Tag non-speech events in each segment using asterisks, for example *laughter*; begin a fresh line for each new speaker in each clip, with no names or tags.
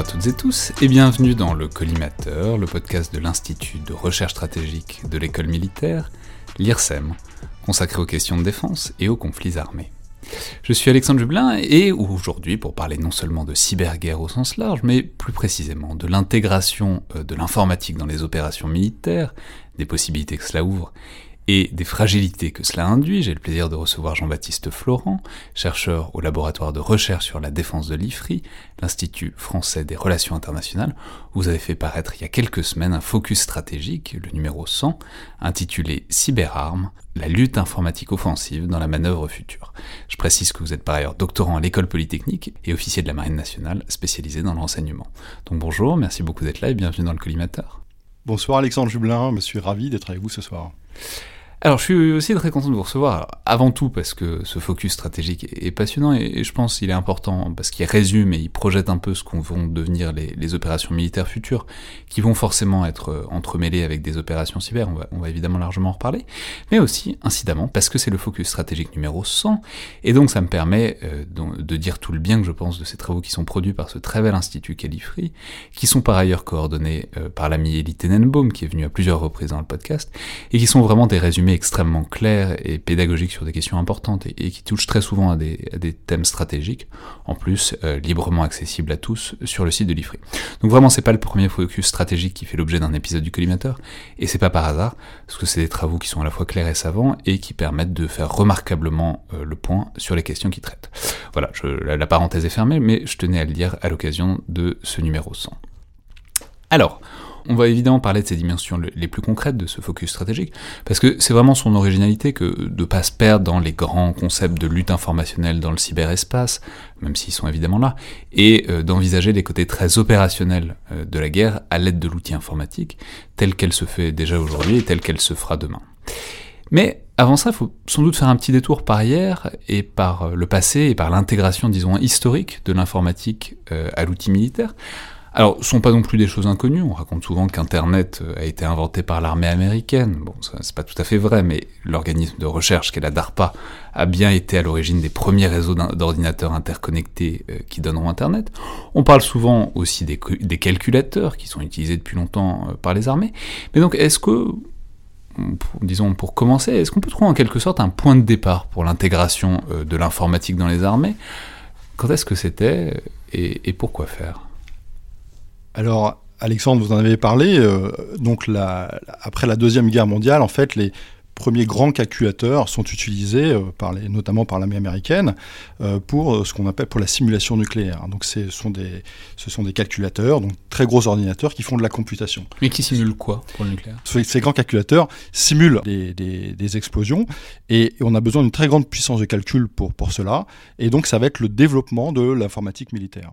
à toutes et tous et bienvenue dans le Collimateur, le podcast de l'Institut de recherche stratégique de l'école militaire, l'IRSEM, consacré aux questions de défense et aux conflits armés. Je suis Alexandre Jublin et aujourd'hui pour parler non seulement de cyberguerre au sens large, mais plus précisément de l'intégration euh, de l'informatique dans les opérations militaires, des possibilités que cela ouvre et des fragilités que cela induit, j'ai le plaisir de recevoir Jean-Baptiste Florent, chercheur au laboratoire de recherche sur la défense de l'IFRI, l'Institut français des relations internationales. Vous avez fait paraître il y a quelques semaines un focus stratégique, le numéro 100, intitulé Cyberarmes, la lutte informatique offensive dans la manœuvre future. Je précise que vous êtes par ailleurs doctorant à l'école polytechnique et officier de la marine nationale spécialisé dans l'enseignement. Donc bonjour, merci beaucoup d'être là et bienvenue dans le collimateur.
Bonsoir Alexandre Jublin, je suis ravi d'être avec vous ce soir.
Alors, je suis aussi très content de vous recevoir, avant tout parce que ce focus stratégique est passionnant et je pense qu'il est important parce qu'il résume et il projette un peu ce qu'on vont devenir les, opérations militaires futures, qui vont forcément être euh, entremêlées avec des opérations cyber, on va, on va évidemment largement en reparler, mais aussi, incidemment, parce que c'est le focus stratégique numéro 100, et donc ça me permet euh, de dire tout le bien que je pense de ces travaux qui sont produits par ce très bel institut Califri, qui sont par ailleurs coordonnés euh, par l'ami Elie Tenenbaum, qui est venu à plusieurs reprises dans le podcast, et qui sont vraiment des résumés extrêmement clair et pédagogique sur des questions importantes et, qui touchent très souvent à des, thèmes stratégiques, en plus euh, librement accessibles à tous sur le site de l'IFRI. Donc vraiment c'est pas le premier focus stratégique qui fait l'objet d'un épisode du collimateur, et c'est pas par hasard, parce que c'est des travaux qui sont à la fois clairs et savants et qui permettent de faire remarquablement euh, le point sur les questions qu'ils traitent. Voilà, la, la parenthèse est fermée, mais je tenais à le dire à l'occasion de ce numéro 100. Alors, on va évidemment parler de ces dimensions les plus concrètes de ce focus stratégique, parce que c'est vraiment son originalité que de pas se perdre dans les grands concepts de lutte informationnelle dans le cyberespace, même s'ils sont évidemment là, et euh, d'envisager les côtés très opérationnels euh, de la guerre à l'aide de l'outil informatique, telle qu'elle se fait déjà aujourd'hui et telle qu'elle se fera demain. Mais avant ça, il faut sans doute faire un petit détour par hier et par euh, le passé et par l'intégration, disons, historique de l'informatique à l'outil militaire, alors, ce sont pas non plus des choses inconnues. On raconte souvent qu'Internet euh, a été inventé par l'armée américaine. Bon, c'est pas tout à fait vrai, mais l'organisme de recherche qu'est la DARPA a bien été à l'origine des premiers réseaux d'ordinateurs interconnectés euh, qui donneront Internet. On parle souvent aussi des, calculateurs qui sont utilisés depuis longtemps euh, par les armées. Mais donc, est-ce que, disons pour commencer, est-ce qu'on peut trouver en quelque sorte un point de départ pour l'intégration de l'informatique dans les armées? Quand est-ce que c'était et pourquoi faire?
Alors, Alexandre, vous en avez parlé. Euh, donc, la, après la Deuxième Guerre mondiale, en fait, les premiers grands calculateurs sont utilisés, euh, par les, notamment par l'armée américaine, euh, pour ce qu'on appelle pour la simulation nucléaire. Donc, ce sont, des, ce sont des calculateurs, donc très gros ordinateurs qui font de la computation.
Mais qui simulent quoi pour le nucléaire?
Ces grands calculateurs simulent des, des, explosions et on a besoin d'une très grande puissance de calcul pour, pour cela. Et donc, ça va être le développement de l'informatique militaire.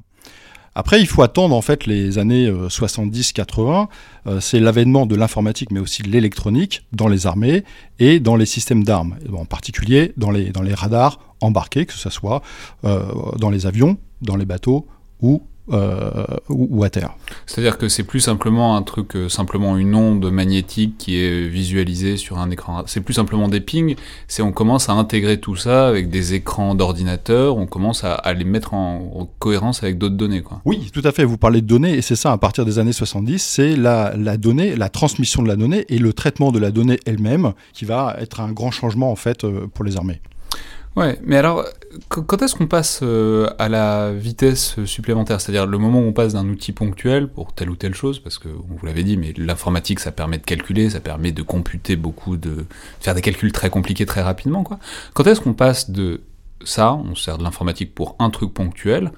Après, il faut attendre en fait les années 70-80. Euh, euh, c'est l'avènement de l'informatique, mais aussi de l'électronique dans les armées et dans les systèmes d'armes, en particulier dans les, dans les radars embarqués, que ce soit euh, dans les avions, dans les bateaux ou euh, ou, à terre.
C'est-à-dire que c'est plus simplement un truc, euh, simplement une onde magnétique qui est visualisée sur un écran. C'est plus simplement des pings. C'est on commence à intégrer tout ça avec des écrans d'ordinateur. On commence à, les mettre en, cohérence avec d'autres données. Quoi.
Oui, tout à fait. Vous parlez de données et c'est ça. À partir des années 70, c'est la, la donnée, la transmission de la donnée et le traitement de la donnée elle-même qui va être un grand changement en fait euh, pour les armées.
Ouais, mais alors, quand est-ce qu'on passe euh, à la vitesse supplémentaire? C'est-à-dire le moment où on passe d'un outil ponctuel pour telle ou telle chose, parce que vous l'avez dit, mais l'informatique, ça permet de calculer, ça permet de computer beaucoup, de faire des calculs très compliqués très rapidement, quoi. Quand est-ce qu'on passe de ça, on sert de l'informatique pour un truc ponctuel,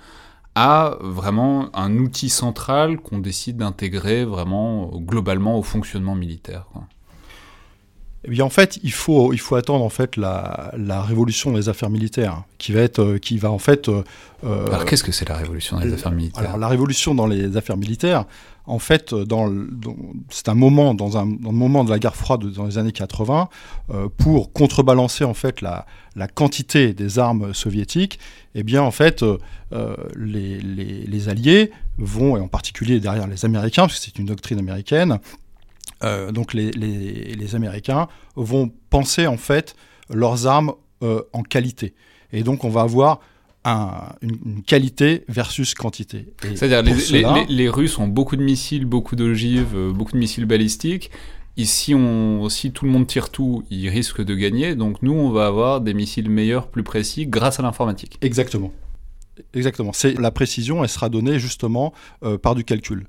à vraiment un outil central qu'on décide d'intégrer vraiment globalement au fonctionnement militaire quoi?
Eh bien, en fait, il faut, il faut attendre en fait la, la révolution des affaires militaires, qui va être, qui va en fait. Euh,
alors, qu'est-ce que c'est la révolution des affaires militaires
Alors, la révolution dans les affaires militaires, en fait, dans, c'est un moment dans un, dans moment de la guerre froide dans les années 80 euh, pour contrebalancer en fait la, la, quantité des armes soviétiques. Eh bien, en fait, euh, les, les, les Alliés vont, et en particulier derrière les Américains, parce que c'est une doctrine américaine, euh, donc les, les, les, Américains vont penser en fait leurs armes euh, en qualité. Et donc on va avoir un, une, qualité versus quantité.
C'est-à-dire les, cela... les, Russes ont beaucoup de missiles, beaucoup d'ogives, euh, beaucoup de missiles balistiques. Ici, on, si tout le monde tire tout, ils risquent de gagner. Donc nous, on va avoir des missiles meilleurs, plus précis, grâce à l'informatique.
Exactement. Exactement. C'est la précision, elle sera donnée justement euh, par du calcul.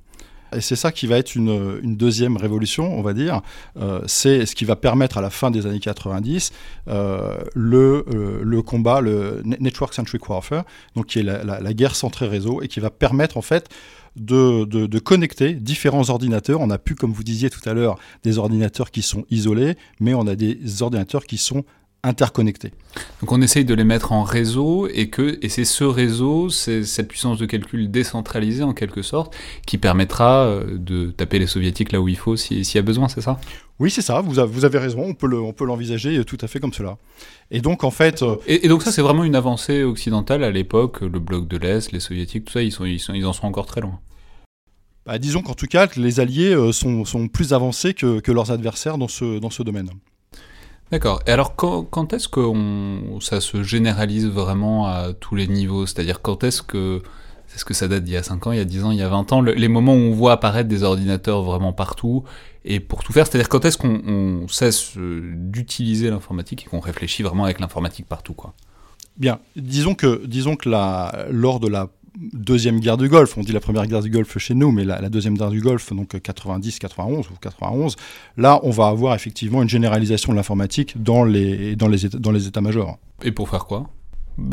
Et c'est ça qui va être une, deuxième révolution, on va dire. Euh, c'est ce qui va permettre à la fin des années 90 euh, le, euh, le, combat, le Network Centric Warfare, donc qui est la, guerre centrée réseau et qui va permettre en fait de, de, connecter différents ordinateurs. On a pu, comme vous disiez tout à l'heure, des ordinateurs qui sont isolés, mais on a des ordinateurs qui sont interconnectés.
Donc on essaye de les mettre en réseau et que et c'est ce réseau, c'est cette puissance de calcul décentralisée en quelque sorte qui permettra euh, de taper les soviétiques là où il faut s'il y a besoin, c'est ça?
Oui, c'est ça. Vous avez, vous avez raison. On peut le, on peut l'envisager tout à fait comme cela. Et donc en fait. Euh,
et, et, donc ça c'est vraiment une avancée occidentale à l'époque. Le bloc de l'est, les soviétiques, tout ça, ils sont, ils sont, ils en sont encore très loin.
Bah, disons qu'en tout cas, les alliés euh, sont, sont plus avancés que, que leurs adversaires dans ce, dans ce domaine.
D'accord. Et alors, quand, quand est-ce que on, ça se généralise vraiment à tous les niveaux? C'est-à-dire, quand est-ce que. Est-ce que ça date d'il y a 5 ans, il y a 10 ans, il y a 20 ans? Le, Les moments où on voit apparaître des ordinateurs vraiment partout et pour tout faire C'est-à-dire, quand est-ce qu'on cesse euh, d'utiliser l'informatique et qu'on réfléchit vraiment avec l'informatique partout quoi?
Bien. Disons que, disons que la, lors de la deuxième guerre du Golfe, on dit la première guerre du Golfe chez nous, mais la, deuxième guerre du Golfe, donc 90-91 ou 91, là on va avoir effectivement une généralisation de l'informatique dans les, dans les, dans les états-majors.
Et pour faire quoi?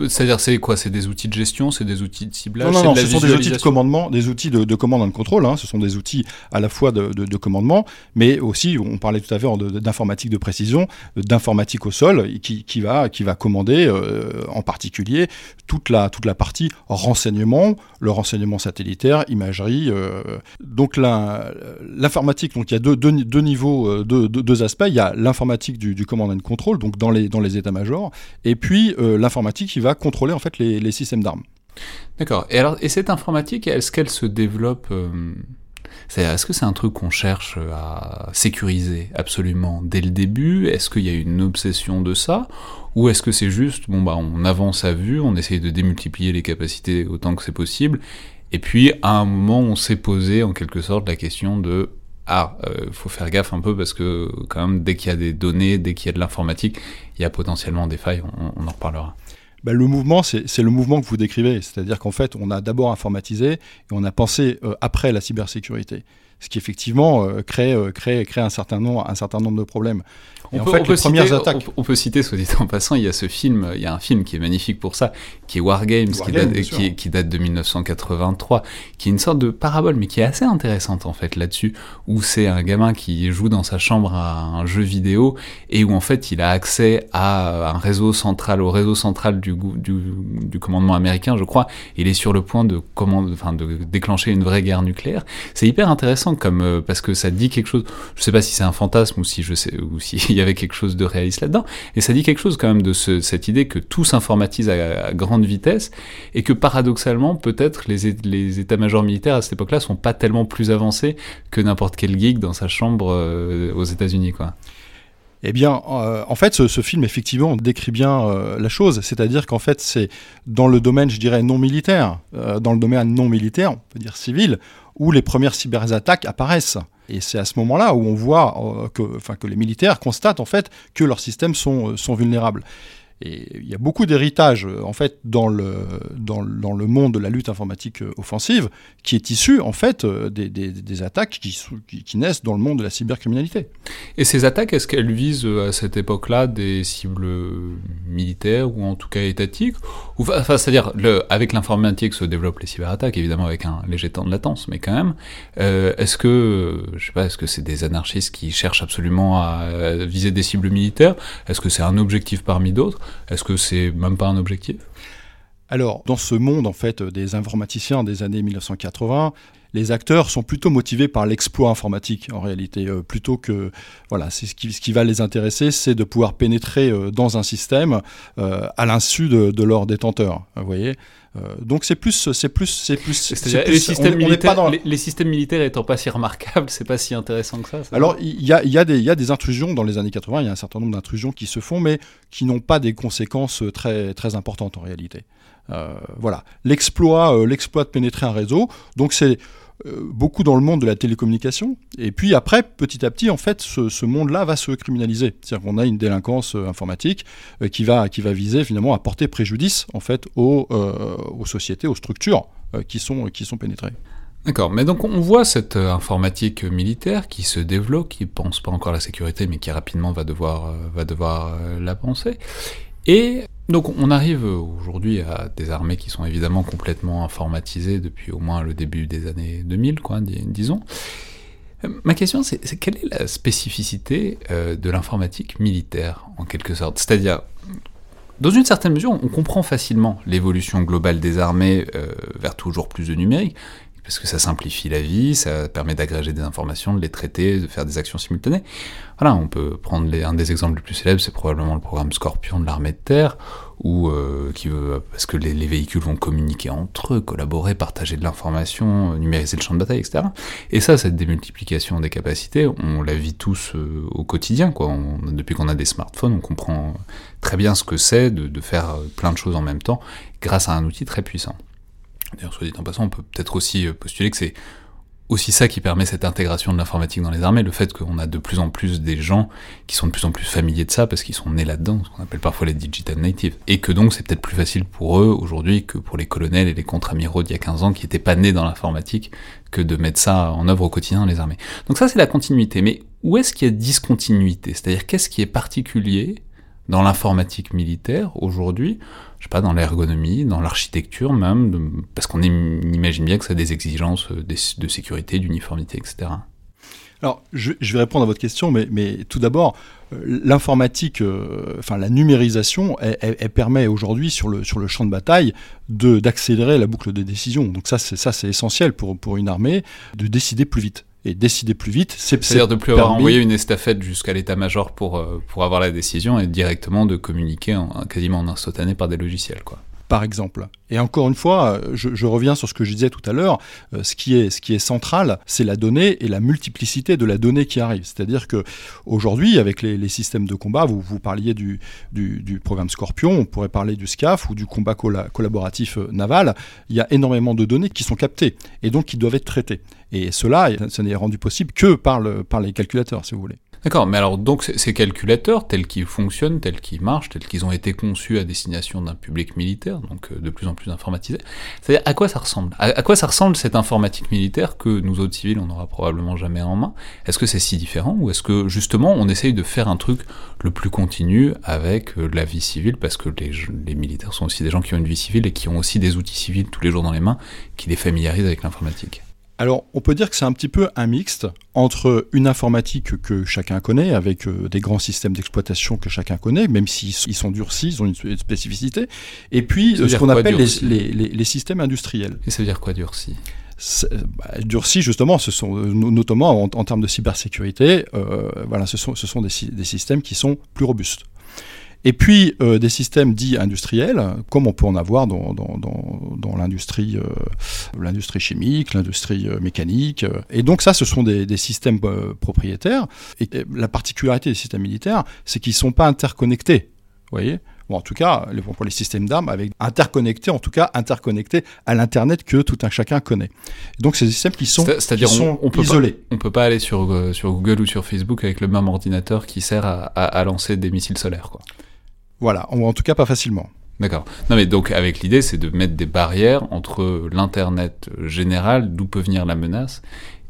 C'est-à-dire, c'est quoi? C'est des outils de gestion? C'est des outils de ciblage?
Non, non, non ce sont des outils de commandement, des outils de, de commande et de contrôle. Hein. Ce sont des outils à la fois de, de, de commandement, mais aussi, on parlait tout à l'heure d'informatique de précision, d'informatique au sol, qui, qui, va, qui va commander euh, en particulier toute la, toute la partie renseignement, le renseignement satellitaire, imagerie. Euh. Donc l'informatique, donc il y a deux, niveaux, euh, deux, aspects. Il y a l'informatique du, du command and control, donc dans les, états-majors, et puis euh, l'informatique qui va contrôler en fait les, systèmes d'armes.
D'accord. Et cette informatique, est-ce qu'elle se développe euh, Est-ce que c'est un truc qu'on cherche à sécuriser absolument dès le début? Est-ce qu'il y a une obsession de ça? Ou est-ce que c'est juste, bon bah, on avance à vue, on essaye de démultiplier les capacités autant que c'est possible, et puis à un moment, on s'est posé en quelque sorte la question de ah, euh, faut faire gaffe un peu parce que quand même, dès qu'il y a des données, dès qu'il y a de l'informatique, il y a potentiellement des failles, on, on en reparlera.
Ben, le mouvement, c'est le mouvement que vous décrivez. C'est-à-dire qu'en fait, on a d'abord informatisé et on a pensé euh, après la cybersécurité. Ce qui effectivement euh, crée, euh, un certain nombre de problèmes.
On, peut, fait, on, peut citer, attaques... on, peut, citer, soit dit en passant, il y a ce film, il y a un film qui est magnifique pour ça, qui est War Games, War qui, date, qui, qui, date, de 1983, qui est une sorte de parabole, mais qui est assez intéressante en fait là-dessus, où c'est un gamin qui joue dans sa chambre à un jeu vidéo et où en fait il a accès à un réseau central, au réseau central du, du, du commandement américain, je crois. Il est sur le point de, commande, enfin, de déclencher une vraie guerre nucléaire. C'est hyper intéressant comme euh, parce que ça dit quelque chose. Je sais pas si c'est un fantasme ou si je sais ou si y avait quelque chose de réaliste là-dedans. Et ça dit quelque chose quand même de ce, cette idée que tout s'informatise à, grande vitesse et que paradoxalement, peut-être les, états-majors militaires à cette époque-là sont pas tellement plus avancés que n'importe quel geek dans sa chambre euh, aux États-Unis, quoi.
Eh bien, euh, en fait, ce, film, effectivement, décrit bien euh, la chose. C'est-à-dire qu'en fait, c'est dans le domaine, je dirais, non militaire, dans le domaine non militaire, on peut dire civil, où les premières cyberattaques apparaissent. Et c'est à ce moment-là où on voit euh, que, enfin, que les militaires constatent en fait que leurs systèmes sont, sont vulnérables. Et il y a beaucoup d'héritage, en fait, dans le, dans, le monde de la lutte informatique offensive, qui est issu, en fait, des, des, attaques qui, naissent dans le monde de la cybercriminalité.
Et ces attaques, est-ce qu'elles visent à cette époque-là des cibles militaires ou en tout cas étatiques c'est-à-dire, avec l'informatique se développent les cyberattaques, évidemment avec un léger temps de latence, mais quand même. Euh, est-ce que, je sais pas, est-ce que c'est des anarchistes qui cherchent absolument à viser des cibles militaires? Est-ce que c'est un objectif parmi d'autres? Est-ce que c'est même pas un objectif?
Alors, dans ce monde en fait des informaticiens des années 1980, les acteurs sont plutôt motivés par l'exploit informatique en réalité, euh, plutôt que voilà, ce qui, va les intéresser, c'est de pouvoir pénétrer euh, dans un système euh, à l'insu de, de leur détenteur. Vous voyez? Donc c'est plus, c'est plus, c'est plus.
les, systèmes on, militaires, dans... les, les, systèmes militaires étant pas si remarquables, c'est pas si intéressant que ça.
Alors il y a, y, a des, y a des intrusions dans les années 80, il y a un certain nombre d'intrusions qui se font, mais qui n'ont pas des conséquences très, très importantes en réalité. Euh, voilà, l'exploit, euh, l'exploit de pénétrer un réseau. Donc c'est euh, beaucoup dans le monde de la télécommunication. Et puis après, petit à petit, en fait, ce, monde-là va se criminaliser. C'est-à-dire qu'on a une délinquance informatique qui, va, qui va viser finalement à porter préjudice en fait aux, aux sociétés, aux structures qui, sont, qui sont pénétrées.
D'accord, mais donc on voit cette informatique militaire qui se développe, qui pense pas encore à la sécurité, mais qui rapidement va devoir, va devoir la penser. Et donc on arrive aujourd'hui à des armées qui sont évidemment complètement informatisées depuis au moins le début des années 2000, quoi, disons. Ma question, c'est quelle est la spécificité euh, de l'informatique militaire, en quelque sorte? C'est-à-dire, dans une certaine mesure, on comprend facilement l'évolution globale des armées euh, vers toujours plus de numérique, parce que ça simplifie la vie, ça permet d'agréger des informations, de les traiter, de faire des actions simultanées. Voilà, on peut prendre un des exemples les plus célèbres, c'est probablement le programme Scorpion de l'armée de terre, où euh, qui veut parce que les, les, véhicules vont communiquer entre eux, collaborer, partager de l'information, euh, numériser le champ de bataille, etc. Et ça, cette démultiplication des capacités, on la vit tous euh, au quotidien, depuis qu'on a des smartphones, on comprend très bien ce que c'est de faire plein de choses en même temps, grâce à un outil très puissant. D'ailleurs, soit dit en passant, on peut peut-être aussi euh, postuler que c'est aussi ça qui permet cette intégration de l'informatique dans les armées, le fait qu'on a de plus en plus des gens qui sont de plus en plus familiers de ça parce qu'ils sont nés là-dedans, ce qu'on appelle parfois les digital natives. Et que donc c'est peut-être plus facile pour eux aujourd'hui que pour les colonels et les contre-amiraux d'il y a 15 ans qui n'étaient pas nés dans l'informatique que de mettre ça en œuvre au quotidien dans les armées. Donc ça c'est la continuité. Mais où est-ce qu'il y a discontinuité? C'est-à-dire qu'est-ce qui est particulier dans l'informatique militaire aujourd'hui je sais pas, dans l'ergonomie, dans l'architecture même, parce qu'on imagine bien que ça a des exigences euh, de sécurité, d'uniformité, etc.
Alors, je, vais répondre à votre question, mais, tout d'abord, euh, l'informatique, euh, enfin la numérisation, elle, permet aujourd'hui sur le, champ de bataille d'accélérer la boucle de décision. Donc ça, c'est essentiel pour une armée de décider plus vite et décider plus vite.
C'est-à-dire de plus avoir envoyé une estafette jusqu'à l'état-major pour, euh, pour avoir la décision et directement de communiquer en, quasiment en instantané par des logiciels. Quoi
par exemple. Et encore une fois, je, je, reviens sur ce que je disais tout à l'heure, euh, ce, qui est, central, c'est la donnée et la multiplicité de la donnée qui arrive. C'est-à-dire que aujourd'hui, avec les, les, systèmes de combat, vous, vous parliez du, programme Scorpion, on pourrait parler du SCAF ou du combat collaboratif euh, naval, il y a énormément de données qui sont captées et donc qui doivent être traitées. Et cela, ça n'est rendu possible que par, par les calculateurs, si vous voulez.
D'accord, mais alors donc ces calculateurs, tels qu'ils fonctionnent, tels qu'ils marchent, tels qu'ils ont été conçus à destination d'un public militaire, donc euh, de plus en plus informatisé, c'est-à-dire à quoi ça ressemble? À, quoi ça ressemble cette informatique militaire que nous autres civils, on n'aura probablement jamais en main? Est-ce que c'est si différent ou est-ce que justement on essaye de faire un truc le plus continu avec euh, la vie civile parce que les, les militaires sont aussi des gens qui ont une vie civile et qui ont aussi des outils civils tous les jours dans les mains qui les familiarisent avec l'informatique?
Alors, on peut dire que c'est un petit peu un mixte entre une informatique que chacun connaît, avec euh, des grands systèmes d'exploitation que chacun connaît, même s'ils sont durcis, ils ont une spécificité, et puis ce qu'on appelle les, les, les, les, systèmes industriels.
Et ça veut dire quoi durci?
Bah, durci justement, ce sont notamment en, en termes de cybersécurité, euh, voilà, ce sont, ce sont des, des systèmes qui sont plus robustes. Et puis euh, des systèmes dits industriels, comme on peut en avoir dans, dans, dans, dans l'industrie, euh, l'industrie chimique, l'industrie euh, mécanique. Et donc ça, ce sont des, des systèmes propriétaires. Et, et la particularité des systèmes militaires, c'est qu'ils ne sont pas interconnectés. Vous voyez? Bon, en tout cas, pour les systèmes d'armes, avec interconnectés, en tout cas interconnectés à l'internet que tout un chacun connaît. Donc, c'est des systèmes qui sont, on, on isolés.
Pas, on peut pas aller sur, sur Google ou sur Facebook avec le même ordinateur qui sert à, à, à lancer des missiles solaires, quoi.
Voilà, en tout cas pas facilement.
D'accord. Non mais donc avec l'idée c'est de mettre des barrières entre l'internet général d'où peut venir la menace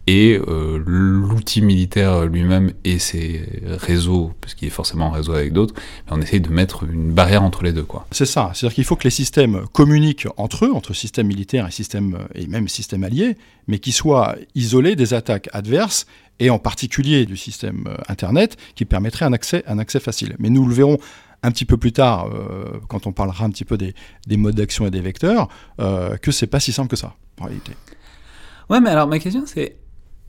et euh, l'outil militaire lui-même et ses réseaux, parce qu'il est forcément en réseau avec d'autres, on essaye de mettre une barrière entre les deux. quoi.
C'est ça, c'est-à-dire qu'il faut que les systèmes communiquent entre eux, entre systèmes militaires et, systèmes, et même systèmes alliés, mais qu'ils soient isolés des attaques adverses et en particulier du système euh, Internet qui permettrait un accès, un accès facile. Mais nous le verrons un petit peu plus tard, euh, quand on parlera un petit peu des, des modes d'action et des vecteurs, euh, que c'est pas si simple que ça, en réalité.
Ouais, mais alors ma question c'est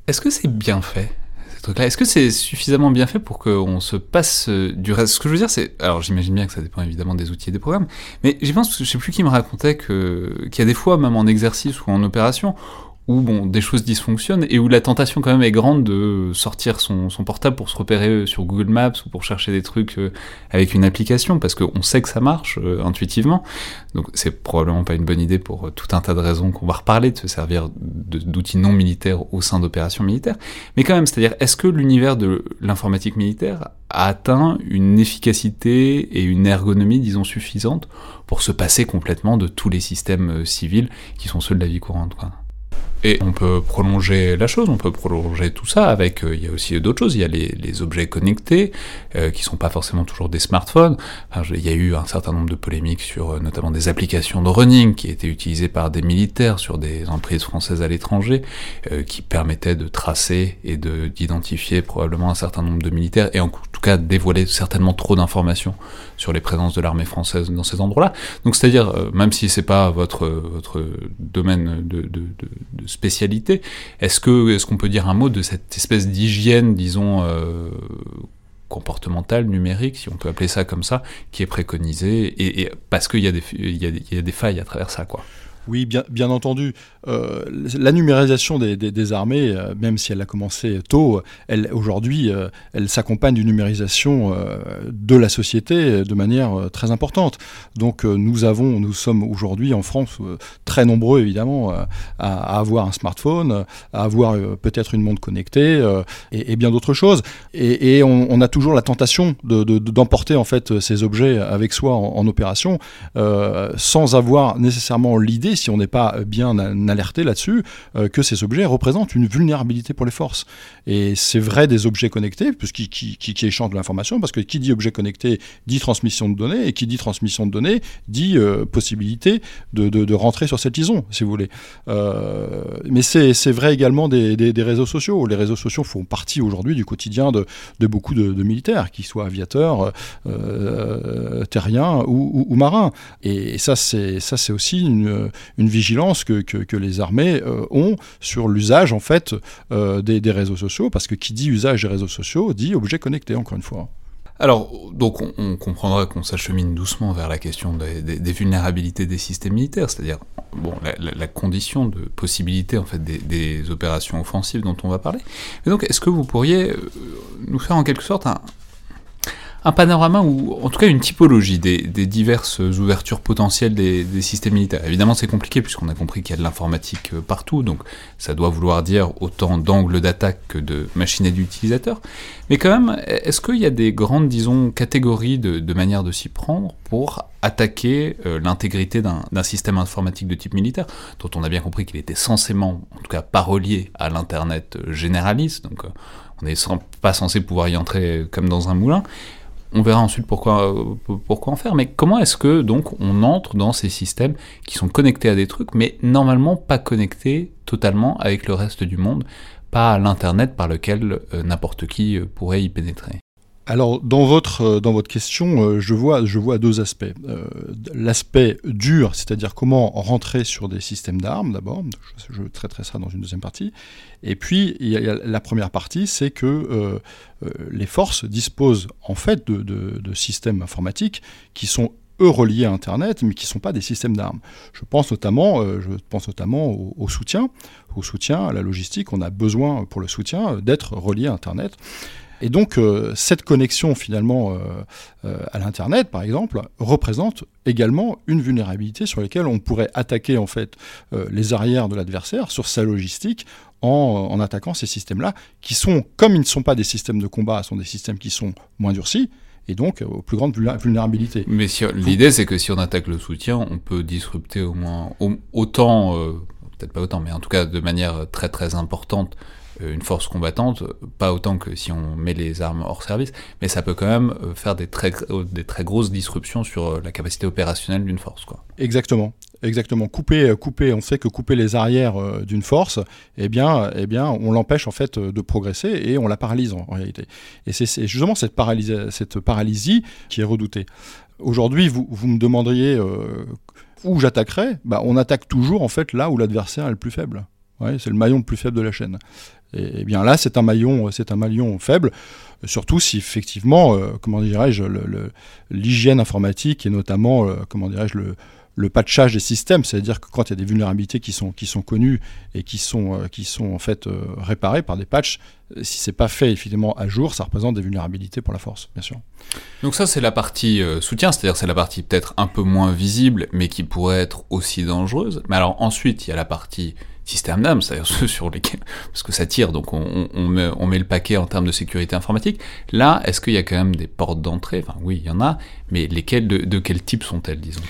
est-ce que c'est bien fait ces trucs-là? Est-ce que c'est suffisamment bien fait pour qu'on se passe euh, du reste? Ce que je veux dire, c'est. Alors j'imagine bien que ça dépend évidemment des outils et des programmes, mais j'y pense, je sais plus qui me racontait qu'il y a des fois, même en exercice ou en opération, où bon, des choses dysfonctionnent et où la tentation quand même est grande de sortir son, son portable pour se repérer sur Google Maps ou pour chercher des trucs euh, avec une application parce qu'on sait que ça marche euh, intuitivement. Donc c'est probablement pas une bonne idée pour euh, tout un tas de raisons qu'on va reparler de se servir d'outils non militaires au sein d'opérations militaires. Mais quand même, c'est-à-dire est-ce que l'univers de l'informatique militaire a atteint une efficacité et une ergonomie, disons, suffisante pour se passer complètement de tous les systèmes civils qui sont ceux de la vie courante quoi? Et on peut prolonger la chose, on peut prolonger tout ça avec, euh, il y a aussi d'autres choses, il y a les, objets connectés, euh, qui sont pas forcément toujours des smartphones. Il y a eu un certain nombre de polémiques sur euh, notamment des applications de running qui étaient utilisées par des militaires sur des emprises françaises à l'étranger, euh, qui permettaient de tracer et de d'identifier probablement un certain nombre de militaires, et en tout cas dévoiler certainement trop d'informations sur les présences de l'armée française dans ces endroits-là. Donc c'est-à-dire, euh, même si c'est pas votre, votre domaine de, de, de spécialité. Est-ce que est-ce qu'on peut dire un mot de cette espèce d'hygiène, disons, euh, comportementale, numérique, si on peut appeler ça comme ça, qui est préconisée, et, parce qu'il y, y a des failles à travers ça, quoi?
Oui, bien, entendu. Euh, la numérisation des, armées, euh, même si elle a commencé tôt, aujourd'hui, euh, elle s'accompagne d'une numérisation de la société de manière très importante. Donc nous avons, nous sommes aujourd'hui en France très nombreux évidemment à, avoir un smartphone, à avoir peut-être une montre connectée et, bien d'autres choses. Et, on, a toujours la tentation d'emporter de, de, en fait ces objets avec soi en opération sans avoir nécessairement l'idée si on n'est pas bien alerté là-dessus, euh, que ces objets représentent une vulnérabilité pour les forces. Et c'est vrai des objets connectés, qui, qui, échangent de l'information, parce que qui dit objet connecté dit transmission de données, et qui dit transmission de données dit euh, possibilité de, rentrer sur cette liaison, si vous voulez. Euh, mais c'est vrai également des, réseaux sociaux. Les réseaux sociaux font partie aujourd'hui du quotidien de, beaucoup de, militaires, qu'ils soient aviateurs, euh, terriens ou, marins. Et ça, c'est aussi une, une vigilance que, que, les armées euh, ont sur l'usage en fait euh, des, des, réseaux sociaux, parce que qui dit usage des réseaux sociaux dit objet connecté, encore une fois.
Alors, donc on, comprendra qu'on s'achemine doucement vers la question des, vulnérabilités des systèmes militaires, c'est-à-dire bon, la, condition de possibilité en fait des, des, opérations offensives dont on va parler. Mais donc, est-ce que vous pourriez euh, nous faire en quelque sorte un, un panorama ou en tout cas une typologie des, diverses ouvertures potentielles des, systèmes militaires. Évidemment, c'est compliqué puisqu'on a compris qu'il y a de l'informatique euh, partout, donc ça doit vouloir dire autant d'angles d'attaque que de machines et d'utilisateurs. Mais quand même, est-ce qu'il y a des grandes, disons, catégories de, de manières de s'y prendre pour attaquer euh, l'intégrité d'un système informatique de type militaire, dont on a bien compris qu'il était censément, en tout cas pas relié à l'Internet euh, généraliste, donc on n'est pas censé pouvoir y entrer comme dans un moulin, on verra ensuite pourquoi, pourquoi en faire, mais comment est-ce que donc on entre dans ces systèmes qui sont connectés à des trucs, mais normalement pas connectés totalement avec le reste du monde, pas à l'internet par lequel euh, n'importe qui euh, pourrait y pénétrer?
Alors dans votre euh, dans votre question, euh, je vois je vois deux aspects. Euh, L'aspect dur, c'est-à-dire comment rentrer sur des systèmes d'armes d'abord. Je, traiterai ça dans une deuxième partie. Et puis la première partie, c'est que les forces disposent en fait de, systèmes informatiques qui sont eux reliés à Internet, mais qui ne sont pas des systèmes d'armes. Je pense notamment, je pense notamment au, au, soutien, au soutien à la logistique. On a besoin pour le soutien d'être relié à Internet. Et donc, euh, cette connexion finalement euh, euh, à l'Internet, par exemple, représente également une vulnérabilité sur laquelle on pourrait attaquer en fait les arrières de l'adversaire sur sa logistique en, en attaquant ces systèmes-là, qui sont, comme ils ne sont pas des systèmes de combat, sont des systèmes qui sont moins durcis, et donc aux plus grandes vulnérabilités.
Mais si, l'idée, c'est que si on attaque le soutien, on peut disrupter au moins autant, euh, peut-être pas autant, mais en tout cas de manière très très importante une force combattante, pas autant que si on met les armes hors service, mais ça peut quand même euh, faire des très, des très grosses disruptions sur la capacité opérationnelle d'une force. Quoi.
Exactement. Exactement. Couper, couper, on sait que couper les arrières d'une force, eh bien, eh bien, on l'empêche en fait de progresser et on la paralyse en, réalité. Et c'est justement cette, paralysie, cette paralysie qui est redoutée. Aujourd'hui, vous, vous, me demanderiez euh, où j'attaquerais bah, On attaque toujours en fait là où l'adversaire est le plus faible. Ouais, c'est le maillon le plus faible de la chaîne. Et, bien là, c'est un maillon, c'est un maillon faible. Surtout si effectivement, euh, comment dirais-je, l'hygiène informatique et notamment, euh, comment dirais-je, le, patchage des systèmes, c'est-à-dire que quand il y a des vulnérabilités qui sont, qui sont connues et qui sont, euh, qui sont en fait euh, réparées par des patchs, euh, si c'est pas fait effectivement à jour, ça représente des vulnérabilités pour la force, bien sûr.
Donc ça c'est la partie soutien, c'est-à-dire c'est la partie peut-être un peu moins visible, mais qui pourrait être aussi dangereuse. Mais alors ensuite il y a la partie système d'âme, c'est-à-dire *laughs* ceux sur lesquels, parce que ça tire, donc on, met, le paquet en termes de sécurité informatique. Là, est-ce qu'il y a quand même des portes d'entrée? Enfin oui, il y en a, mais lesquelles, de, quel type sont-elles, disons?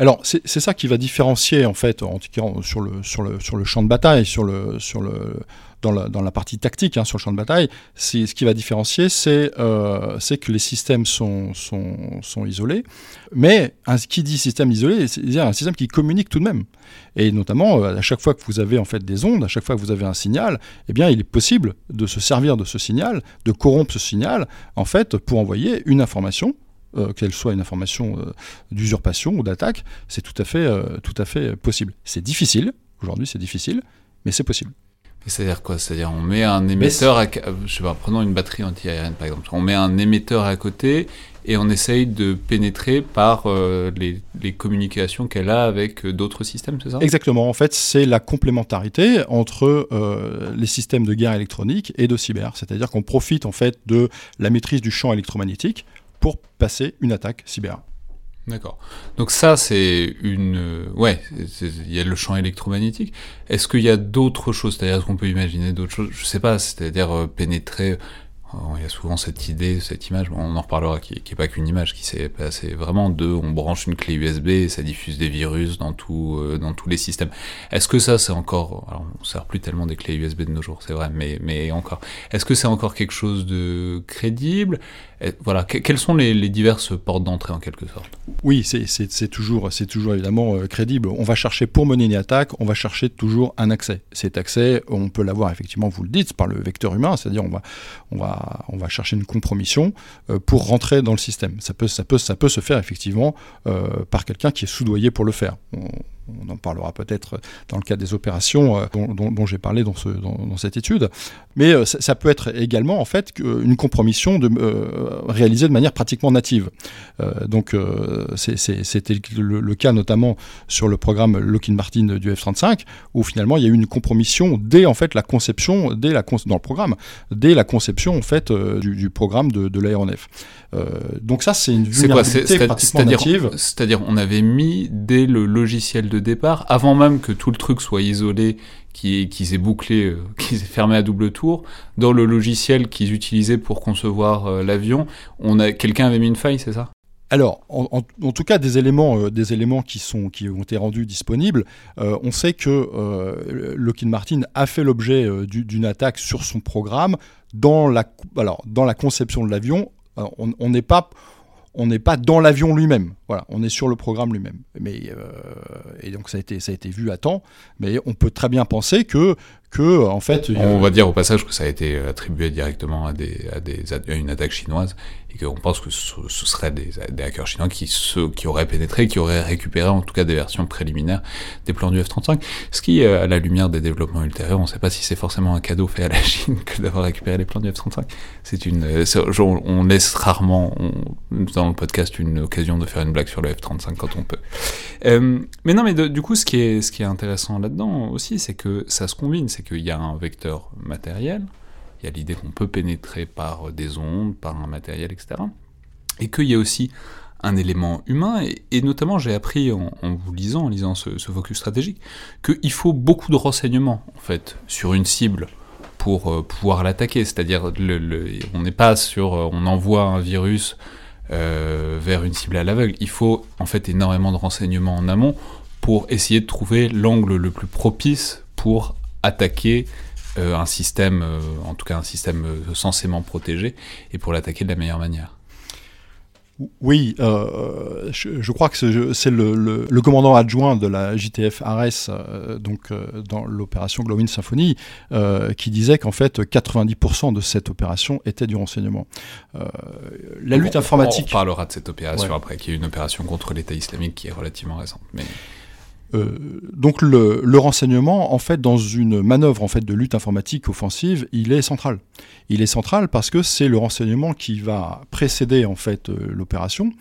Alors c'est ça qui va différencier en fait, en sur le, sur le, champ de bataille, sur le, sur le, dans, la, partie tactique, hein, sur le champ de bataille, ce qui va différencier, c'est euh, que les systèmes sont, isolés, mais un, qui dit système isolé, c'est un système qui communique tout de même. Et notamment, euh, à chaque fois que vous avez en fait des ondes, à chaque fois que vous avez un signal, eh bien, il est possible de se servir de ce signal, de corrompre ce signal, en fait, pour envoyer une information euh, qu'elle soit une information d'usurpation ou d'attaque, c'est tout tout à fait possible. C'est difficile, aujourd'hui c'est difficile, mais c'est possible.
C'est-à-dire quoi? C'est-à-dire on met un émetteur, à, je sais pas, prenons une batterie anti-aérienne par exemple, on met un émetteur à côté et on essaye de pénétrer par les, les, communications qu'elle a avec d'autres systèmes, c'est ça?
Exactement, en fait c'est la complémentarité entre les systèmes de guerre électronique et de cyber, c'est-à-dire qu'on profite en fait de la maîtrise du champ électromagnétique pour passer une attaque cyber.
D'accord. Donc ça, c'est une... Ouais, il y a le champ électromagnétique. Est-ce qu'il y a d'autres choses? C'est-à-dire, qu'on peut imaginer d'autres choses? Je sais pas, c'est-à-dire euh, pénétrer il y a souvent cette idée, cette image, on en reparlera, qui, n'est pas qu'une image, qui s'est passé vraiment de, on branche une clé USB et ça diffuse des virus dans tout, euh, dans tous les systèmes. Est-ce que ça, c'est encore, alors on sert plus tellement des clés USB de nos jours, c'est vrai, mais, mais encore. Est-ce que c'est encore quelque chose de crédible? Voilà, quelles sont les, diverses portes d'entrée en quelque sorte?
Oui, c'est toujours, toujours évidemment euh, crédible. On va chercher pour mener une attaque, on va chercher toujours un accès. Cet accès, on peut l'avoir effectivement, vous le dites, par le vecteur humain, c'est-à-dire on va, on va on va chercher une compromission euh, pour rentrer dans le système. Ça peut, ça peut, ça peut se faire effectivement euh, par quelqu'un qui est soudoyé pour le faire en parlera peut-être dans le cadre des opérations euh, dont, j'ai parlé dans, cette étude, mais euh, ça, peut être également en fait une compromission de, euh, réalisée de manière pratiquement native. donc c'était le, cas notamment sur le programme Lockheed Martin du F-35, où finalement il y a eu une compromission dès en fait la conception, dès la dans le programme, dès la conception en fait du, programme de, l'aéronef. donc ça c'est une vulnérabilité pratiquement native.
C'est-à-dire on avait mis dès le logiciel de départ, avant même que tout le truc soit isolé, qui, qui s'est bouclé, euh, *laughs* qui s'est fermé à double tour, dans le logiciel qu'ils utilisaient pour concevoir euh, l'avion, quelqu'un avait mis une faille, c'est ça?
Alors, en, tout cas, des éléments, euh, des éléments qui, sont, qui ont été rendus disponibles, on sait que Lockheed Martin a fait l'objet d'une attaque sur son programme dans la, alors, dans la conception de l'avion. On n'est on n'est pas dans l'avion lui-même. Voilà, on est sur le programme lui-même. Mais euh, et donc ça a été ça a été vu à temps. Mais on peut très bien penser que que en fait.
On va dire au passage que ça a été attribué directement à des à des à une attaque chinoise et qu'on pense que ce, ce serait des, des, hackers chinois qui qui auraient pénétré, qui auraient récupéré en tout cas des versions préliminaires des plans du F-35. Ce qui, euh, à la lumière des développements ultérieurs, on ne sait pas si c'est forcément un cadeau fait à la Chine que d'avoir récupéré les plans du F-35. C'est une, euh, on laisse rarement dans le podcast une occasion de faire une sur le F-35 quand on peut. Euh, mais non, mais du coup, ce qui est, ce qui est intéressant là-dedans aussi, c'est que ça se combine, c'est qu'il y a un vecteur matériel, il y a l'idée qu'on peut pénétrer par des ondes, par un matériel, etc. Et qu'il y a aussi un élément humain, et, notamment j'ai appris en, vous lisant, en lisant ce, focus stratégique, qu'il faut beaucoup de renseignements, en fait, sur une cible pour euh, pouvoir l'attaquer. C'est-à-dire, le, on n'est pas sur, euh, on envoie un virus vers une cible à l'aveugle. Il faut en fait énormément de renseignements en amont pour essayer de trouver l'angle le plus propice pour attaquer un système, en tout cas un système censément protégé, et pour l'attaquer de la meilleure manière.
Oui, euh, je, crois que c'est le, commandant adjoint de la JTF Ares, euh, donc euh, dans l'opération Glowing Symphony, qui disait qu'en fait 90% de cette opération était du renseignement.
la lutte informatique. On parlera de cette opération après, qui est une opération contre l'État islamique qui est relativement récente. Mais...
donc le, le, renseignement, en fait, dans une manœuvre en fait de lutte informatique offensive, il est central. Il est central parce que c'est le renseignement qui va précéder en fait euh, l'opération,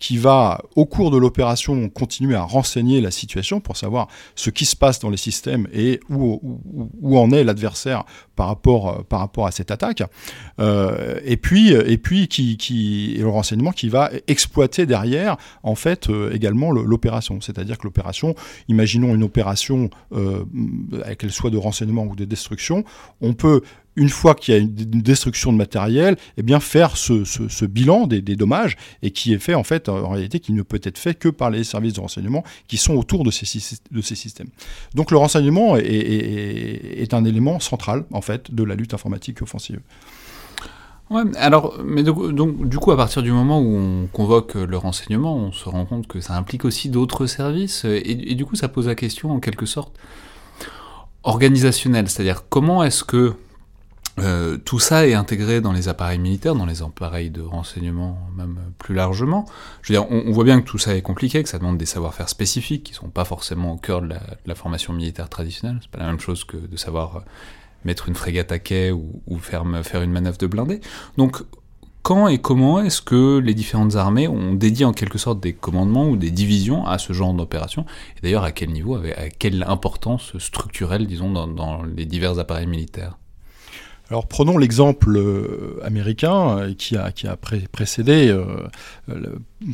qui va au cours de l'opération continuer à renseigner la situation pour savoir ce qui se passe dans les systèmes et où, en est l'adversaire par rapport euh, par rapport à cette attaque. Euh, et puis et puis qui, qui le renseignement qui va exploiter derrière en fait également l'opération. C'est-à-dire que l'opération, imaginons une opération qu'elle soit de renseignement ou de destruction, on peut une fois qu'il y a une destruction de matériel, eh bien faire ce, bilan des, dommages et qui est fait en fait en réalité qui ne peut être fait que par les services de renseignement qui sont autour de ces, systèmes. Donc le renseignement est, un élément central en fait de la lutte informatique offensive.
Ouais, alors, mais donc, du coup, à partir du moment où on convoque le renseignement, on se rend compte que ça implique aussi d'autres services, et, et, du coup, ça pose la question en quelque sorte organisationnelle, c'est-à-dire comment est-ce que euh, tout ça est intégré dans les appareils militaires, dans les appareils de renseignement même plus largement. Je veux dire, on, voit bien que tout ça est compliqué, que ça demande des savoir-faire spécifiques qui sont pas forcément au cœur de la, formation militaire traditionnelle. C'est pas la même chose que de savoir euh, mettre une frégate à quai ou, faire, faire une manœuvre de blindé. Donc, quand et comment est-ce que les différentes armées ont dédié en quelque sorte des commandements ou des divisions à ce genre d'opération? Et d'ailleurs, à quel niveau, à quelle importance structurelle, disons, dans les divers appareils militaires?
Alors prenons l'exemple euh, américain euh, qui a, qui a précédé, euh,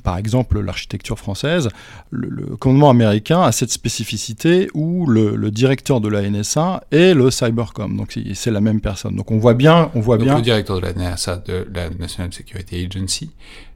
par exemple, l'architecture française. Le, commandement américain a cette spécificité où le, directeur de la NSA est le cybercom, donc c'est la même personne. Donc on voit bien, on voit bien.
Le directeur de la NSA, de la National Security Agency,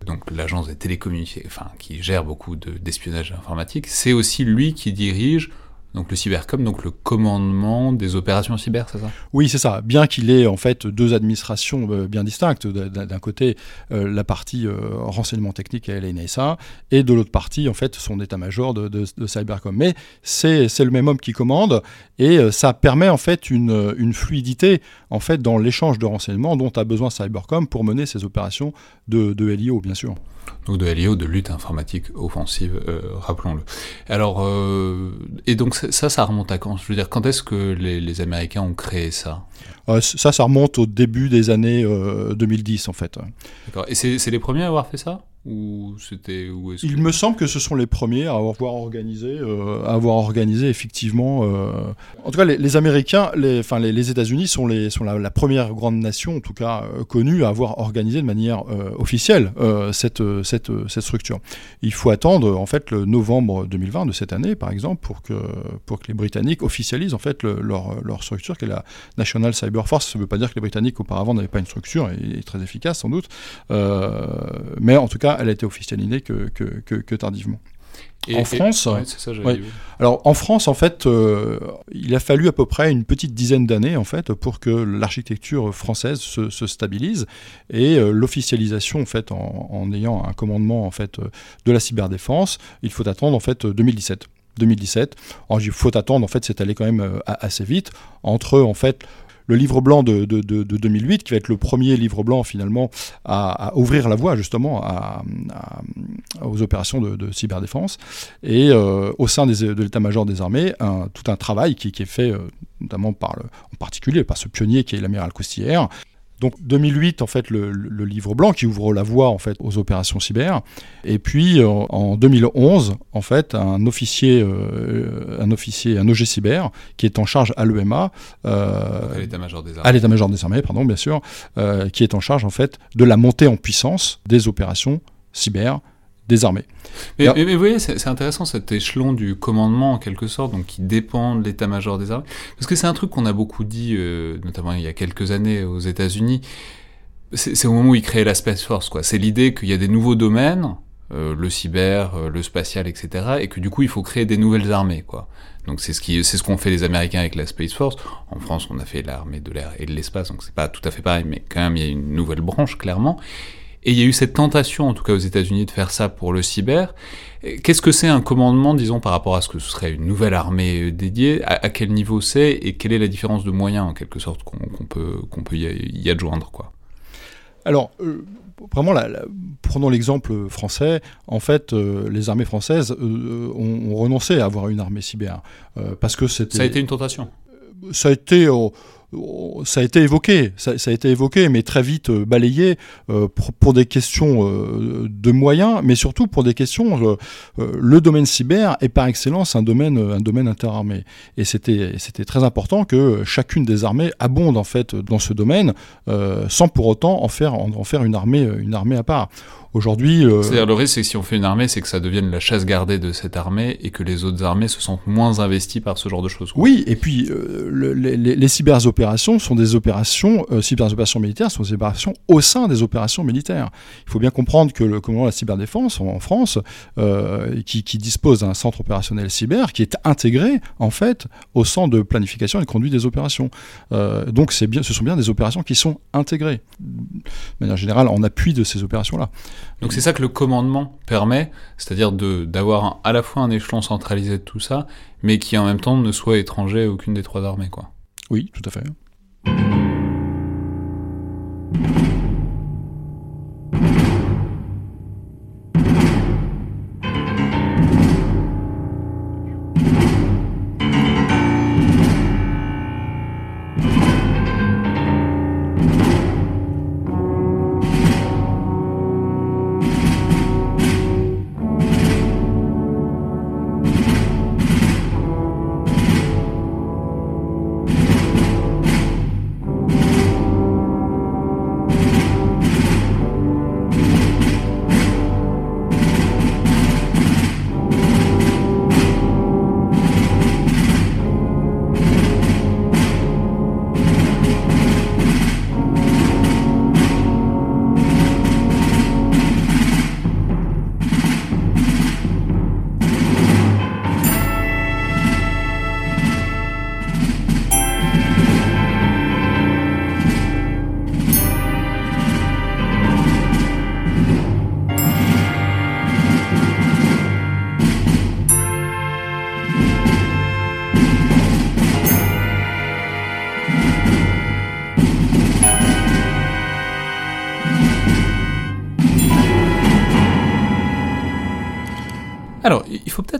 donc l'agence des télécommunications, enfin qui gère beaucoup d'espionnage informatique, c'est aussi lui qui dirige donc le cybercom, donc le commandement des opérations cyber, c'est ça?
Oui, c'est ça. Bien qu'il ait en fait deux administrations euh, bien distinctes. D'un côté, euh, la partie euh, renseignement technique et l'NSA, et de l'autre partie, en fait, son état-major de, cybercom. Mais c'est le même homme qui commande, et ça permet en fait une, une fluidité en fait dans l'échange de renseignements dont a besoin cybercom pour mener ses opérations de, de LIO, bien sûr
donc de LIO, de lutte informatique offensive, euh, rappelons-le. Alors, euh, et donc ça, ça remonte à quand? Je veux dire, quand est-ce que les, les Américains ont créé ça?
Euh, Ça, ça remonte au début des années 2010, en fait.
D'accord. Et c'est les premiers à avoir fait ça? Ou c'était
Il me semble que ce sont les premiers à avoir organisé, euh, à avoir organisé effectivement. Euh, en tout cas, les, Américains, les, enfin les, les États-Unis sont, les, sont la, première grande nation, en tout cas euh, connue, à avoir organisé de manière officielle cette, cette, cette structure. Il faut attendre en fait le novembre 2020 de cette année, par exemple, pour que pour que les Britanniques officialisent en fait leur, leur structure, qui est la National Cyber Force. Ça ne veut pas dire que les Britanniques auparavant n'avaient pas une structure et, et très efficace sans doute, mais en tout cas elle a été officialisée que, que, tardivement. en France, alors en France, en fait, euh, il a fallu à peu près une petite dizaine d'années en fait pour que l'architecture française se, stabilise et euh, l'officialisation en fait en, ayant un commandement en fait de la cyberdéfense, il faut attendre en fait 2017. 2017. il faut attendre, en fait, c'est allé quand même euh, assez vite entre en fait le livre blanc de, 2008, qui va être le premier livre blanc finalement à, ouvrir la voie justement aux opérations de, cyberdéfense, et euh, au sein de l'état-major des armées, tout un travail qui, est fait euh, notamment par en particulier par ce pionnier qui est l'amiral Coustillère, donc 2008 en fait le, livre blanc qui ouvre la voie en fait aux opérations cyber. Et puis euh, en 2011 en fait un officier euh, un officier un OG cyber qui est en charge à l'EMA
euh, à l'état-major des armées.
à l'état-major des armées pardon bien sûr qui est en charge en fait de la montée en puissance des opérations cyber des armées.
Mais, vous voyez, c'est intéressant cet échelon du commandement en quelque sorte, donc qui dépend de l'état-major des armées, parce que c'est un truc qu'on a beaucoup dit, euh, notamment il y a quelques années aux États-Unis. C'est au moment où ils créaient la Space Force, quoi. C'est l'idée qu'il y a des nouveaux domaines, euh, le cyber, euh, le spatial, etc., et que du coup il faut créer des nouvelles armées, quoi. Donc c'est ce qui, c'est ce qu'ont fait les Américains avec la Space Force. En France, on a fait l'armée de l'air et de l'espace, donc c'est pas tout à fait pareil, mais quand même il y a une nouvelle branche clairement. Et il y a eu cette tentation, en tout cas aux États-Unis, de faire ça pour le cyber. Qu'est-ce que c'est un commandement, disons, par rapport à ce que ce serait une nouvelle armée dédiée? À, quel niveau c'est? Et quelle est la différence de moyens, en quelque sorte, qu'on peut, qu'on peut y, adjoindre, quoi?
Alors, euh, vraiment, prenons l'exemple français. En fait, euh, les armées françaises euh, ont, renoncé à avoir une armée cyber parce que c'était.
Ça a été une tentation.
Ça a été ça a été évoqué, ça, a été évoqué, mais très vite euh, balayé euh, pour, des questions euh, de moyens, mais surtout pour des questions. le domaine cyber est par excellence un domaine, un domaine interarmé, et c'était, c'était très important que chacune des armées abonde en fait dans ce domaine, sans pour autant en faire, en, faire une armée, une armée à part. Aujourd'hui.
Euh, C'est-à-dire, le risque, c'est que si on fait une armée, c'est que ça devienne la chasse gardée de cette armée et que les autres armées se sentent moins investies par ce genre de choses.
Oui, et puis euh, les, les, cyberopérations sont des opérations, euh, cyberopérations militaires sont des opérations au sein des opérations militaires. Il faut bien comprendre que le commandement de la cyberdéfense en, France, qui, qui, dispose d'un centre opérationnel cyber, qui est intégré en fait au centre de planification et de conduite des opérations. donc, bien, ce sont bien des opérations qui sont intégrées, de manière générale, en appui de ces opérations-là.
Donc c'est ça que le commandement permet, c'est-à-dire d'avoir à la fois un échelon centralisé de tout ça, mais qui en même temps ne soit étranger à aucune des trois armées. Quoi.
Oui, tout à fait.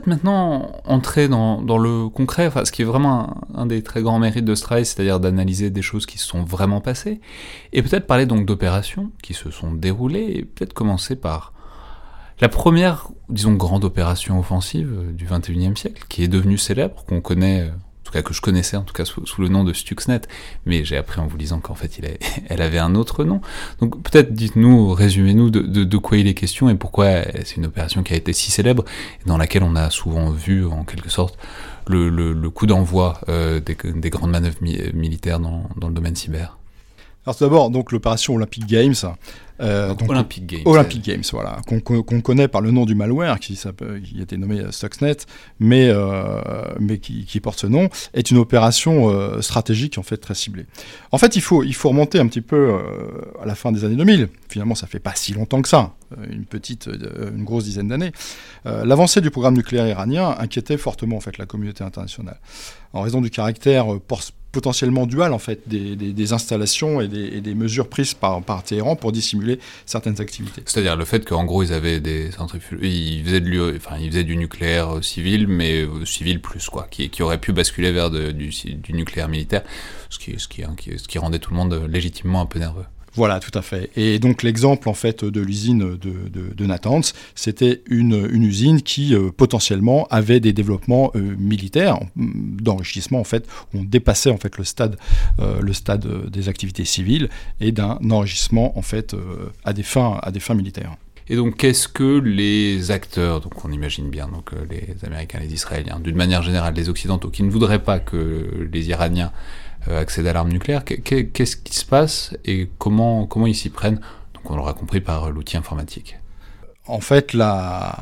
Maintenant entrer dans, le concret, enfin, ce qui est vraiment un, des très grands mérites de Strice, c'est-à-dire d'analyser des choses qui se sont vraiment passées, et peut-être parler donc d'opérations qui se sont déroulées, et peut-être commencer par la première, disons, grande opération offensive du 21e siècle, qui est devenue célèbre, qu'on connaît tout cas que je connaissais en tout cas sous, le nom de Stuxnet, mais j'ai appris en vous lisant qu'en fait *laughs* elle avait un autre nom. Donc peut-être dites-nous, résumez-nous de, quoi il est question et pourquoi c'est une opération qui a été si célèbre dans laquelle on a souvent vu en quelque sorte le, coup d'envoi euh, des, des, grandes manœuvres militaires dans, dans le domaine cyber.
Alors tout d'abord, donc l'opération Olympic Games,
euh, donc, Olympic Games.
Olympic Games, voilà, qu'on connaît par le nom du malware qui, qui a été nommé Stuxnet, mais, euh, mais qui, qui, porte ce nom, est une opération euh, stratégique en fait très ciblée. En fait, il faut, il faut remonter un petit peu euh, à la fin des années 2000. Finalement, ça fait pas si longtemps que ça, euh, une petite, une grosse dizaine d'années. L'avancée du programme nucléaire iranien inquiétait fortement en fait la communauté internationale, en raison du caractère potentiellement dual en fait des, des, installations et des, mesures prises par, par Téhéran pour dissimuler certaines activités.
C'est-à-dire le fait qu'en gros ils avaient des centrifuges, ils faisaient, du nucléaire civil, mais euh, civil plus quoi, qui, qui aurait pu basculer vers du, du, nucléaire militaire, ce qui, ce, qui, ce qui rendait tout le monde légitimement un peu nerveux.
Voilà, tout à fait. Et donc l'exemple en fait de l'usine de, de, Natanz, c'était une, usine qui euh, potentiellement avait des développements euh, militaires d'enrichissement en fait, où on dépassait en fait le stade, euh, des activités civiles et d'un enrichissement en fait à des fins militaires.
Et donc, qu'est-ce que les acteurs, donc on imagine bien, donc les Américains, les Israéliens, d'une manière générale, les Occidentaux, qui ne voudraient pas que les Iraniens accèdent à l'arme nucléaire, qu'est-ce qui se passe et comment, comment ils s'y prennent? Donc, on l'aura compris par l'outil informatique
en fait, la,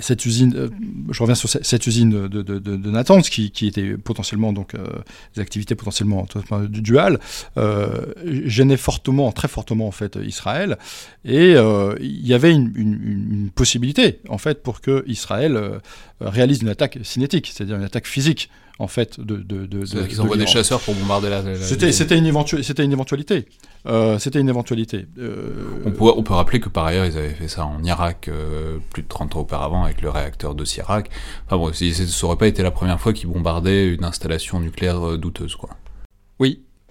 cette usine, euh, je reviens sur cette usine de, de, Natanz, qui, était potentiellement donc euh, des activités potentiellement duales, euh, gênait fortement, très fortement en fait Israël, et euh, il y avait une, une, une, possibilité en fait pour que Israël réalise une attaque cinétique, c'est-à-dire une attaque physique en fait de. de, de
C'est-à-dire qu'ils envoient des chasseurs pour bombarder la.
C'était, c'était une, c'était une éventualité. Euh, c'était une éventualité.
Euh... On, peut, on, peut, rappeler que par ailleurs, ils avaient fait ça en Irak euh, plus de 30 ans auparavant avec le réacteur de Sirak. Enfin bon, ça aurait pas été la première fois qu'ils bombardaient une installation nucléaire douteuse, quoi.